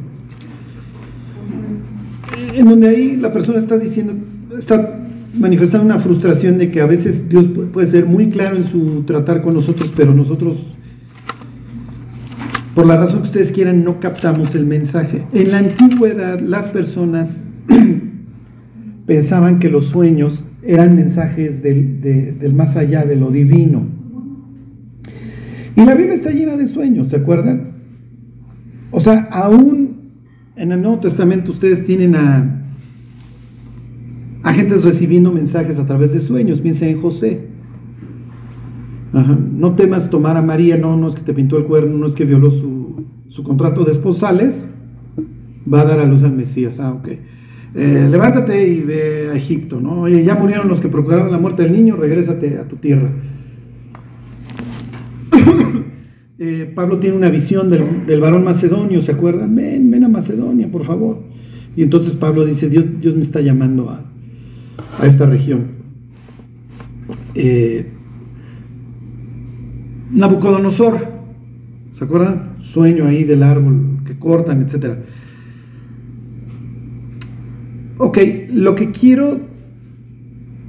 En donde ahí la persona está diciendo, está manifestando una frustración de que a veces Dios puede ser muy claro en su tratar con nosotros, pero nosotros, por la razón que ustedes quieran, no captamos el mensaje. En la antigüedad las personas pensaban que los sueños eran mensajes del, de, del, más allá, de lo divino. Y la Biblia está llena de sueños, ¿se acuerdan? O sea, aún en el Nuevo Testamento ustedes tienen a, a recibiendo mensajes a través de sueños. Piensa en José. No temas tomar a María, no, no es que te pintó el cuerno, no es que violó su, su contrato de esposales, va a dar a luz al Mesías. Ah, ok. Eh, levántate y ve a Egipto, ¿no? Oye, ya murieron los que procuraron la muerte del niño, regrésate a tu tierra. eh, Pablo tiene una visión del, del, varón macedonio, ¿se acuerdan? Ven, ven a Macedonia, por favor. Y entonces Pablo dice, Dios, Dios me está llamando a, a esta región. Eh, Nabucodonosor, ¿se acuerdan? Sueño ahí del árbol que cortan, etcétera. Ok, lo que quiero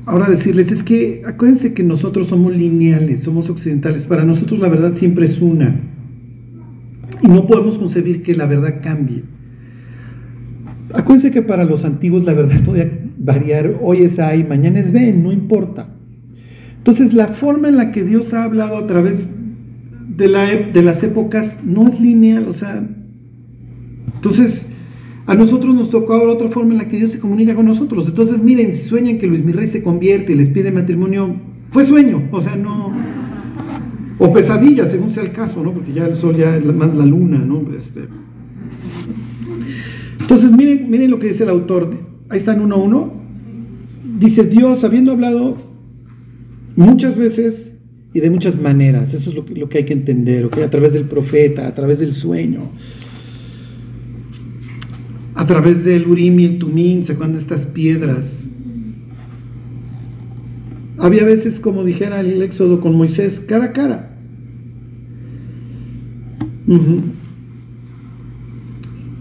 ahora decirles es que acuérdense que nosotros somos lineales, somos occidentales. Para nosotros la verdad siempre es una. Y no podemos concebir que la verdad cambie. Acuérdense que para los antiguos la verdad podía variar. Hoy es A y mañana es B, no importa. Entonces la forma en la que Dios ha hablado a través de, la, de las épocas no es lineal. O sea, entonces a nosotros nos tocó ahora otra forma en la que Dios se comunica con nosotros. Entonces, miren, si sueñan que Luis Mirrey se convierte y les pide matrimonio, fue sueño, o sea, no. O pesadilla, según sea el caso, ¿no? Porque ya el sol ya es más la luna, ¿no? Este. Entonces, miren, miren lo que dice el autor. Ahí está en 1.1. Dice Dios, habiendo hablado muchas veces y de muchas maneras, eso es lo que, lo que hay que entender, ¿ok? A través del profeta, a través del sueño a través del Urim y el Tumim, ¿se acuerdan de estas piedras? Había veces, como dijera el Éxodo con Moisés, cara a cara.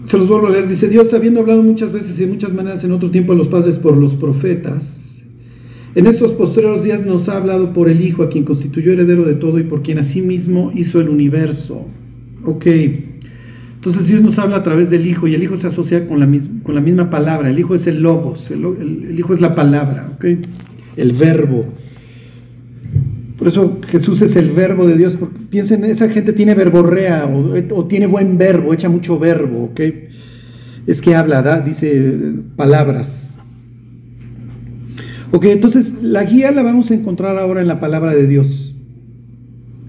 Se los vuelvo a leer. Dice Dios, habiendo hablado muchas veces y de muchas maneras en otro tiempo a los padres por los profetas, en estos postreros días nos ha hablado por el Hijo, a quien constituyó heredero de todo y por quien asimismo hizo el universo. Ok. Entonces Dios nos habla a través del Hijo y el Hijo se asocia con la, mis- con la misma palabra. El Hijo es el logos, el, Hijo es la palabra, ok. El verbo. Por eso Jesús es el verbo de Dios. Porque piensen, esa gente tiene verborrea o, o tiene buen verbo, echa mucho verbo, ok. Es que habla, da, dice palabras. Ok, entonces la guía la vamos a encontrar ahora en la palabra de Dios.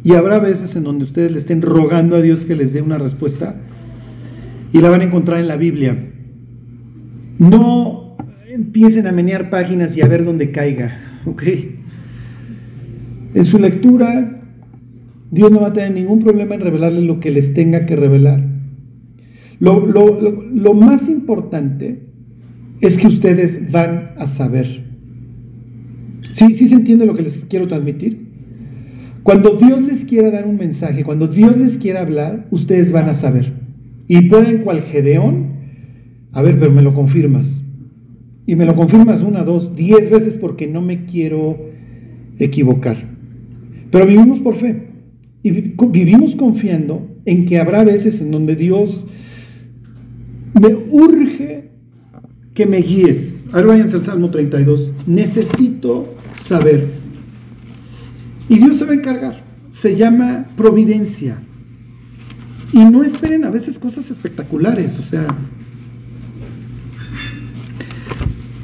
Y habrá veces en donde ustedes le estén rogando a Dios que les dé una respuesta y la van a encontrar en la Biblia. No empiecen a menear páginas y a ver dónde caiga, ¿ok? En su lectura, Dios no va a tener ningún problema en revelarles lo que les tenga que revelar. Lo, lo- lo- más importante es que ustedes van a saber. ¿Sí, ¿Sí se entiende lo que les quiero transmitir? Cuando Dios les quiera dar un mensaje, cuando Dios les quiera hablar, ustedes van a saber. Y pueden cual Gedeón, a ver, pero me lo confirmas. Y me lo confirmas una, dos, diez veces porque no me quiero equivocar. Pero vivimos por fe. Y vi- vivimos confiando en que habrá veces en donde Dios me urge que me guíes. A ver, váyanse al Salmo 32. Necesito saber. Y Dios se va a encargar. Se llama providencia. Y no esperen a veces cosas espectaculares, o sea.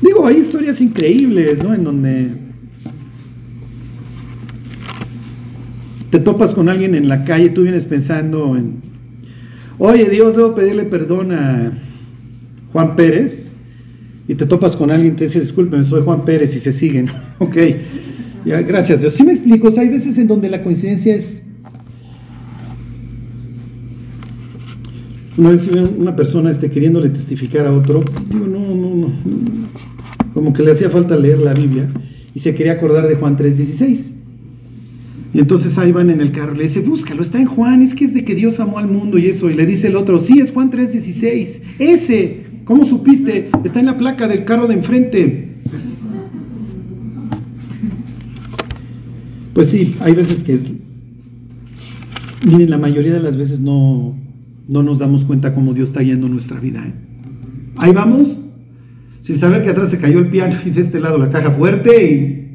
Digo, hay historias increíbles, ¿no? En donde te topas con alguien en la calle, tú vienes pensando en, oye Dios, debo pedirle perdón a Juan Pérez, y te topas con alguien te dice, discúlpeme, soy Juan Pérez, y se siguen, ok, ya, gracias Dios. Sí me explico, o sea, hay veces en donde la coincidencia es... Una vez una persona este, queriéndole testificar a otro, digo, no, no, no, como que le hacía falta leer la Biblia, y se quería acordar de Juan 3.16. Y entonces ahí van en el carro, le dice, búscalo, está en Juan, es que es de que Dios amó al mundo y eso. Y le dice el otro, sí, es Juan 3:16. Ese, ¿cómo supiste? Está en la placa del carro de enfrente. Pues sí, hay veces que es... Miren, la mayoría de las veces no, no nos damos cuenta cómo Dios está yendo nuestra vida. ¿eh? Ahí vamos, sin saber que atrás se cayó el piano y de este lado la caja fuerte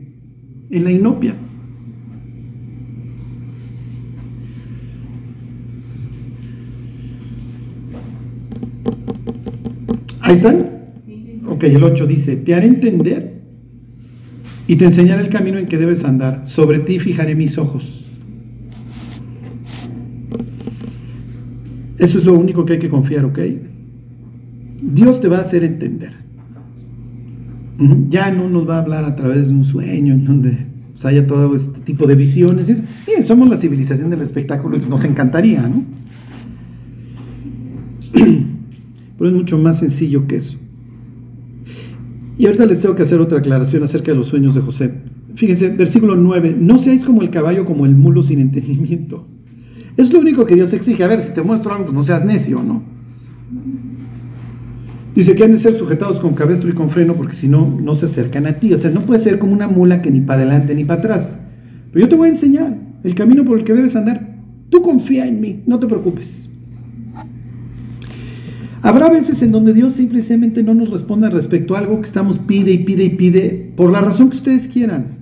y en la inopia. ¿Ahí están? Ok, el 8 dice, te haré entender y te enseñaré el camino en que debes andar. Sobre ti fijaré mis ojos. Eso es lo único que hay que confiar, ¿ok? Dios te va a hacer entender. Ya no nos va a hablar a través de un sueño en donde haya todo este tipo de visiones. Bien, somos la civilización del espectáculo y nos encantaría, ¿no? Pero es mucho más sencillo que eso. Y ahorita les tengo que hacer otra aclaración acerca de los sueños de José. Fíjense, versículo 9, no seáis como el caballo, como el mulo sin entendimiento. Es lo único que Dios exige. A ver, si te muestro algo, pues no seas necio, ¿no? Dice que han de ser sujetados con cabestro y con freno, porque si no, no se acercan a ti. O sea, no puede ser como una mula que ni para adelante ni para atrás. Pero yo te voy a enseñar el camino por el que debes andar. Tú confía en mí, no te preocupes. Habrá veces en donde Dios simplemente no nos responda respecto a algo que estamos pide y pide y pide por la razón que ustedes quieran.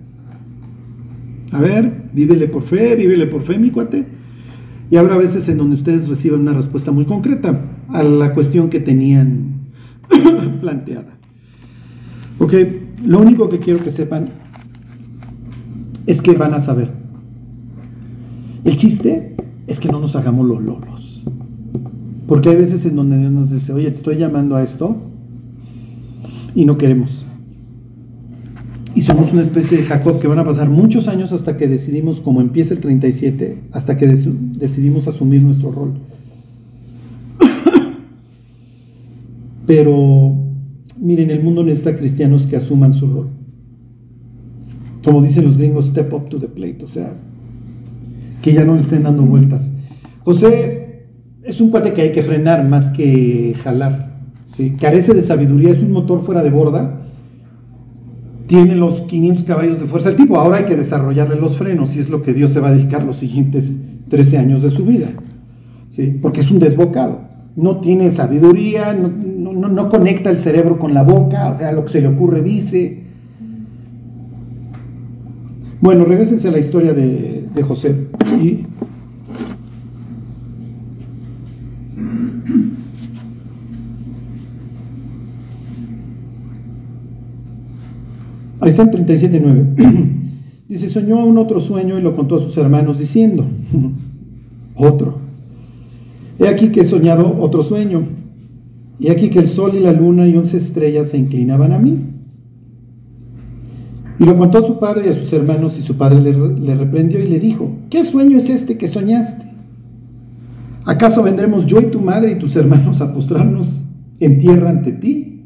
A ver, vívele por fe, vívele por fe, mi cuate. Y habrá veces en donde ustedes reciben una respuesta muy concreta a la cuestión que tenían planteada. Ok, lo único que quiero que sepan es que van a saber. El chiste es que no nos hagamos los lolos. Porque hay veces en donde Dios nos dice, oye, te estoy llamando a esto y no queremos. Y somos una especie de Jacob que van a pasar muchos años hasta que decidimos, como empieza el 37, hasta que decidimos asumir nuestro rol. Pero, miren, el mundo necesita cristianos que asuman su rol. Como dicen los gringos, step up to the plate, o sea, que ya no le estén dando vueltas. José es un cuate que hay que frenar más que jalar. ¿sí? Carece de sabiduría, es un motor fuera de borda. Tiene los 500 caballos de fuerza el tipo. Ahora hay que desarrollarle los frenos y es lo que Dios se va a dedicar los siguientes 13 años de su vida. ¿sí? Porque es un desbocado. No tiene sabiduría, no, no, no conecta el cerebro con la boca, o sea, lo que se le ocurre dice. Bueno, regresense a la historia de, de José. Ahí está en 37.9. Dice, soñó un otro sueño y lo contó a sus hermanos diciendo, otro. He aquí que he soñado otro sueño. He aquí que el sol y la luna y once estrellas se inclinaban a mí. Y lo contó a su padre y a sus hermanos y su padre le, le reprendió y le dijo, ¿qué sueño es este que soñaste? ¿Acaso vendremos yo y tu madre y tus hermanos a postrarnos en tierra ante ti?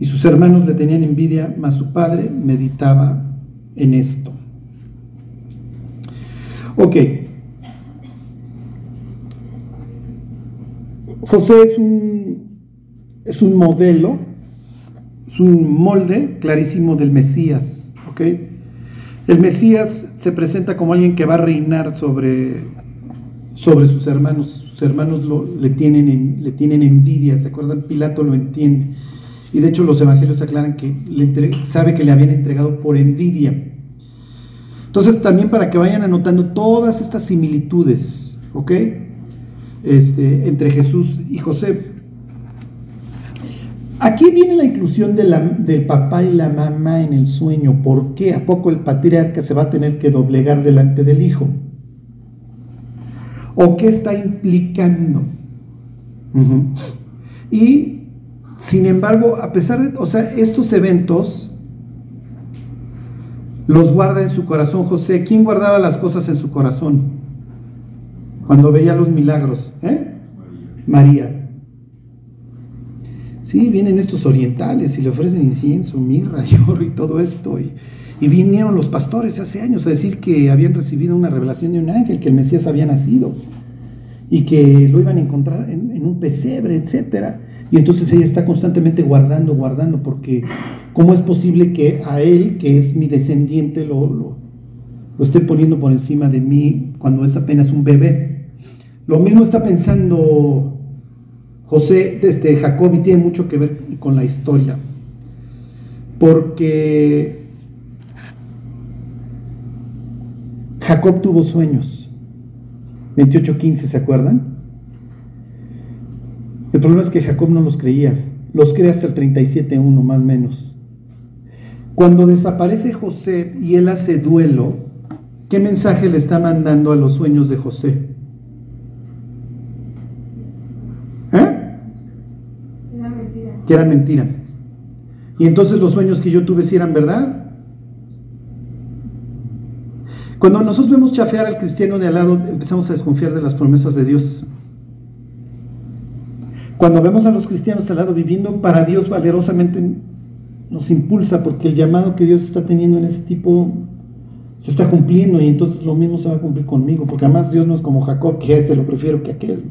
Y sus hermanos le tenían envidia, mas su padre meditaba en esto. Ok. José es un, es un modelo, es un molde clarísimo del Mesías. Ok. El Mesías se presenta como alguien que va a reinar sobre, sobre sus hermanos. Sus hermanos le, tienen, le tienen envidia. ¿Se acuerdan? Pilato lo entiende y de hecho los evangelios aclaran que sabe que le habían entregado por envidia. Entonces también para que vayan anotando todas estas similitudes, ¿ok? Este, entre Jesús y José. Aquí viene la inclusión del papá y la mamá en el sueño. ¿Por qué? ¿A poco el patriarca se va a tener que doblegar delante del hijo? ¿O qué está implicando? Y sin embargo, a pesar de, o sea, estos eventos los guarda en su corazón José. ¿Quién guardaba las cosas en su corazón? Cuando veía los milagros. ¿eh? María. Sí, vienen estos orientales y le ofrecen incienso, mirra y oro y todo esto. Y, vinieron los pastores hace años a decir que habían recibido una revelación de un ángel, que el Mesías había nacido y que lo iban a encontrar en, en un pesebre, etcétera. Y entonces ella está constantemente guardando, guardando, porque ¿cómo es posible que a él, que es mi descendiente, lo, lo, esté poniendo por encima de mí cuando es apenas un bebé? Lo mismo está pensando José, este, Jacob, y tiene mucho que ver con la historia. Porque Jacob tuvo sueños. 28.15, ¿se acuerdan? El problema es que Jacob no los creía. Los cree hasta el 37.1 más o menos. Cuando desaparece José y él hace duelo, ¿qué mensaje le está mandando a los sueños de José? ¿Eh? Que eran mentira. Y entonces los sueños que yo tuve si eran verdad. Cuando nosotros vemos chafear al cristiano de al lado, empezamos a desconfiar de las promesas de Dios. Cuando vemos a los cristianos al lado viviendo para Dios valerosamente, nos impulsa porque el llamado que Dios está teniendo en ese tipo se está cumpliendo y entonces lo mismo se va a cumplir conmigo, porque además Dios no es como Jacob, que este lo prefiero que aquel.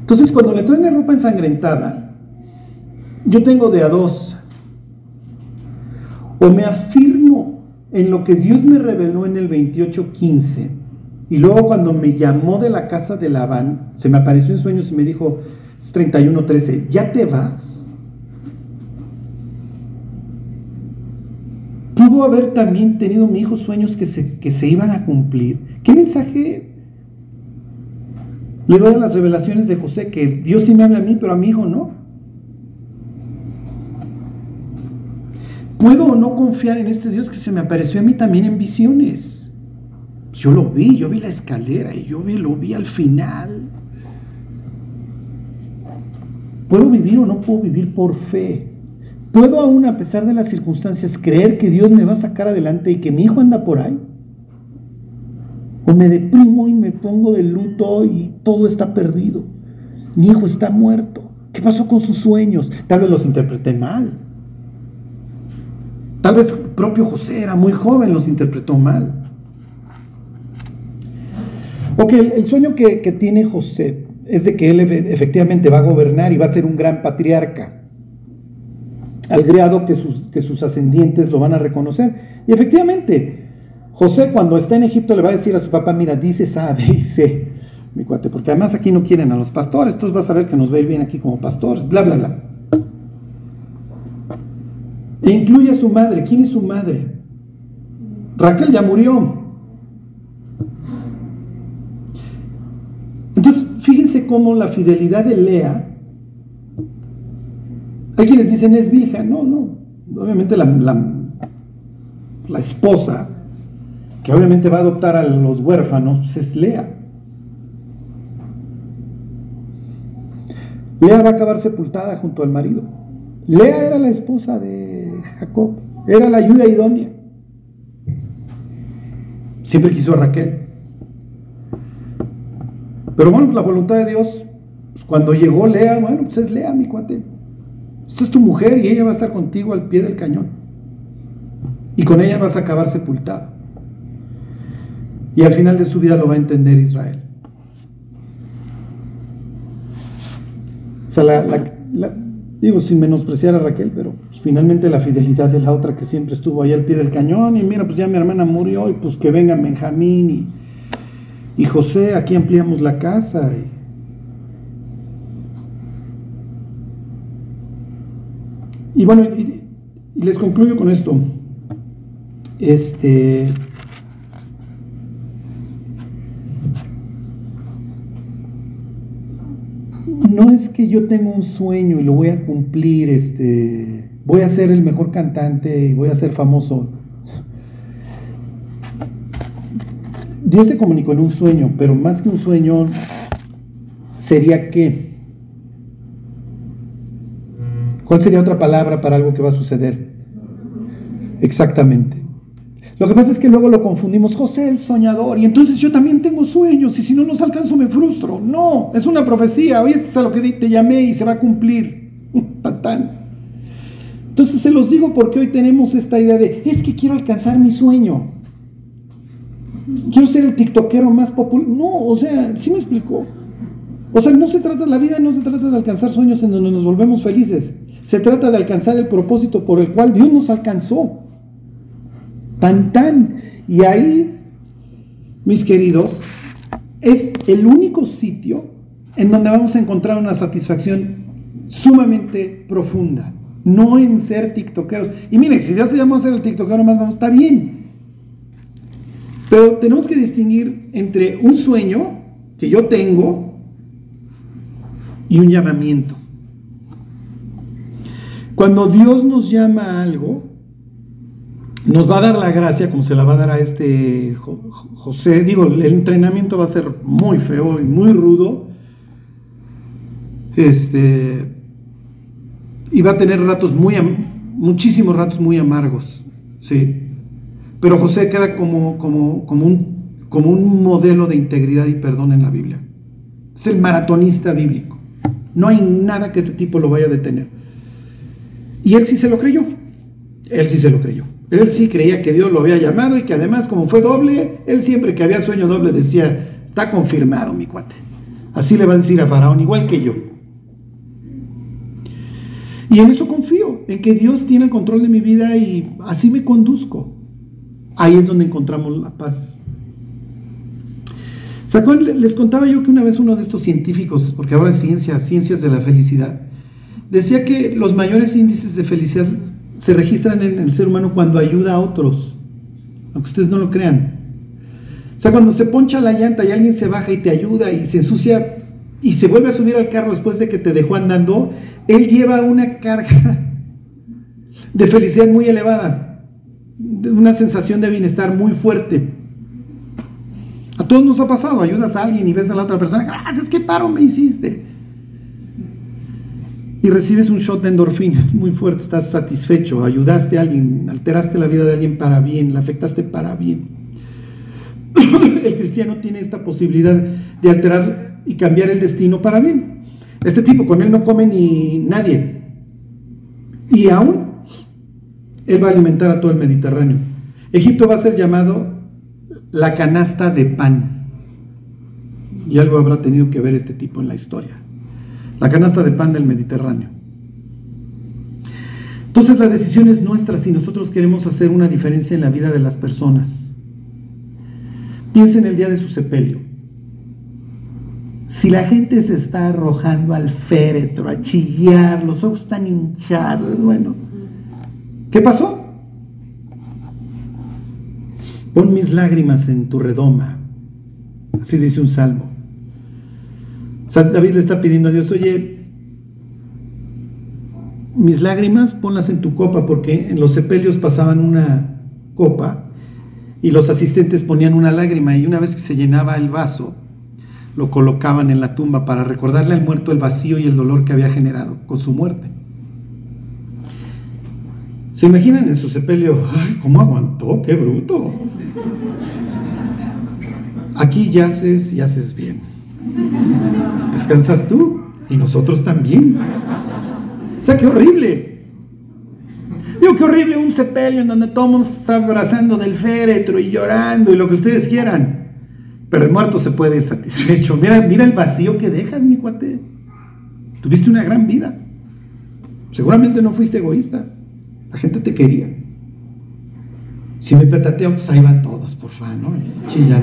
Entonces cuando le traen la ropa ensangrentada, yo tengo de a dos. O me afirmo en lo que Dios me reveló en el 28.15 y luego cuando me llamó de la casa de Labán, se me apareció en sueños y me dijo, 31.13, ¿ya te vas? Pudo haber también tenido mi hijo sueños que se, que se iban a cumplir. ¿Qué mensaje le doy a las revelaciones de José? Que Dios sí me habla a mí, pero a mi hijo no. ¿Puedo o no confiar en este Dios que se me apareció a mí también en visiones? Yo lo vi, yo vi la escalera y yo vi, lo vi al final. ¿Puedo vivir o no puedo vivir por fe? ¿Puedo aún a pesar de las circunstancias creer que Dios me va a sacar adelante y que mi hijo anda por ahí? ¿O me deprimo y me pongo de luto y todo está perdido? Mi hijo está muerto. ¿Qué pasó con sus sueños? Tal vez los interpreté mal. Tal vez propio José era muy joven, los interpretó mal. Ok, el, sueño que, tiene José es de que él efe- efectivamente va a gobernar y va a ser un gran patriarca, al grado que sus, que sus ascendientes lo van a reconocer. Y efectivamente, José cuando está en Egipto le va a decir a su papá, mira, dices A, B y C, mi cuate, porque además aquí no quieren a los pastores, entonces vas a ver que nos va a ir bien aquí como pastores, bla, bla, bla. E incluye a su madre. ¿Quién es su madre? Raquel ya murió. Entonces, fíjense cómo la fidelidad de Lea, hay quienes dicen es vieja, no, no, obviamente la, la, la esposa, que obviamente va a adoptar a los huérfanos, pues es Lea. Lea va a acabar sepultada junto al marido. Lea era la esposa de Jacob, era la ayuda idónea. Siempre quiso a Raquel. Pero bueno, pues la voluntad de Dios, pues cuando llegó Lea, bueno, pues es Lea, mi cuate. Esto es tu mujer y ella va a estar contigo al pie del cañón. Y con ella vas a acabar sepultado. Y al final de su vida lo va a entender Israel. O sea, la, digo sin menospreciar a Raquel, pero pues, finalmente la fidelidad de la otra que siempre estuvo ahí al pie del cañón. Y mira, pues ya mi hermana murió y pues que venga Benjamín y, y José, aquí ampliamos la casa. Y, bueno, y les concluyo con esto. Este. No es que yo tenga un sueño y lo voy a cumplir, este, voy a ser el mejor cantante y voy a ser famoso. Dios se comunicó en un sueño, pero más que un sueño, sería qué? ¿Cuál sería otra palabra para algo que va a suceder? Exactamente. Lo que pasa es que luego lo confundimos, José el soñador, y entonces yo también tengo sueños, y si no los alcanzo me frustro. No, es una profecía, hoy este es a lo que te llamé y se va a cumplir. Patán. Entonces se los digo porque hoy tenemos esta idea de, es que quiero alcanzar mi sueño. Quiero ser el tiktokero más popular. No, o sea, sí me explicó. O sea, no se trata, la vida no se trata de alcanzar sueños en donde nos volvemos felices. Se trata de alcanzar el propósito por el cual Dios nos alcanzó. Tan, tan. Y ahí, mis queridos, es el único sitio en donde vamos a encontrar una satisfacción sumamente profunda. No en ser tiktokeros. Y mire, si ya se llama ser el tiktokero más está bien. Pero tenemos que distinguir entre un sueño que yo tengo y un llamamiento. Cuando Dios nos llama a algo, nos va a dar la gracia, como se la va a dar a este José. Digo, el entrenamiento va a ser muy feo y muy rudo. Este. Y va a tener ratos muy, muchísimos ratos muy amargos. Sí. Pero José queda como, como, como, un, como un modelo de integridad y perdón en la Biblia. Es el maratonista bíblico. No hay nada que ese tipo lo vaya a detener. Y él sí se lo creyó. Él sí se lo creyó. Él sí creía que Dios lo había llamado y que además como fue doble, él siempre que había sueño doble decía, está confirmado mi cuate. Así le va a decir a Faraón, igual que yo. Y en eso confío, en que Dios tiene el control de mi vida y así me conduzco. Ahí es donde encontramos la paz. Les contaba yo que una vez uno de estos científicos, porque ahora es ciencia, ciencias de la felicidad, decía que los mayores índices de felicidad se registran en el ser humano cuando ayuda a otros, aunque ustedes no lo crean. O sea, cuando se poncha la llanta y alguien se baja y te ayuda y se ensucia y se vuelve a subir al carro después de que te dejó andando, él lleva una carga de felicidad muy elevada, una sensación de bienestar muy fuerte. A todos nos ha pasado, ayudas a alguien y ves a la otra persona, gracias, qué paro me hiciste y recibes un shot de endorfinas muy fuerte, estás satisfecho, ayudaste a alguien, alteraste la vida de alguien para bien, la afectaste para bien. El cristiano tiene esta posibilidad de alterar y cambiar el destino para bien. Este tipo, con él no come ni nadie. Y aún Él va a alimentar a todo el Mediterráneo. Egipto va a ser llamado la canasta de pan. Y algo habrá tenido que ver este tipo en la historia. La canasta de pan del Mediterráneo. Entonces la decisión es nuestra si nosotros queremos hacer una diferencia en la vida de las personas. Piensa en el día de su sepelio. Si la gente se está arrojando al féretro, a chillar, los ojos están hinchados, bueno, ¿qué pasó? Pon mis lágrimas en tu redoma. Así dice un salmo. David le está pidiendo a Dios, oye, mis lágrimas ponlas en tu copa, porque en los sepelios pasaban una copa y los asistentes ponían una lágrima y una vez que se llenaba el vaso, lo colocaban en la tumba para recordarle al muerto el vacío y el dolor que había generado con su muerte. ¿Se imaginan en su sepelio? ¡Ay, cómo aguantó! ¡Qué bruto! Aquí yaces y haces bien. Descansas tú y nosotros también. O sea, qué horrible. Digo, qué horrible un sepelio en donde todo el mundo está abrazando del féretro y llorando y lo que ustedes quieran. Pero el muerto se puede ir satisfecho. Mira, mira el vacío que dejas, mi cuate. Tuviste una gran vida. Seguramente no fuiste egoísta. La gente te quería. Si me petateo, pues ahí van todos, por favor, ¿no? Chillan.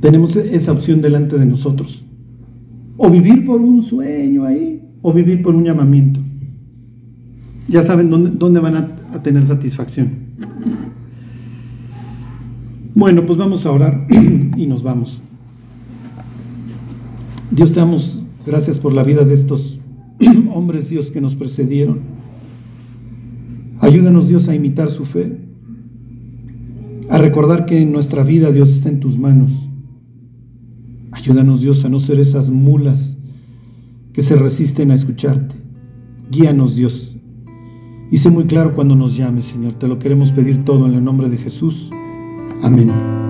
Tenemos esa opción delante de nosotros. O vivir por un sueño ahí, o vivir por un llamamiento. Ya saben dónde, van a tener satisfacción. Bueno, pues vamos a orar y nos vamos. Dios te damos gracias por la vida de estos hombres, Dios, que nos precedieron. Ayúdanos, Dios, a imitar su fe, a recordar que en nuestra vida, Dios, está en tus manos. Ayúdanos, Dios, a no ser esas mulas que se resisten a escucharte. Guíanos, Dios. Y sé muy claro cuando nos llames, Señor. Te lo queremos pedir todo en el nombre de Jesús. Amén.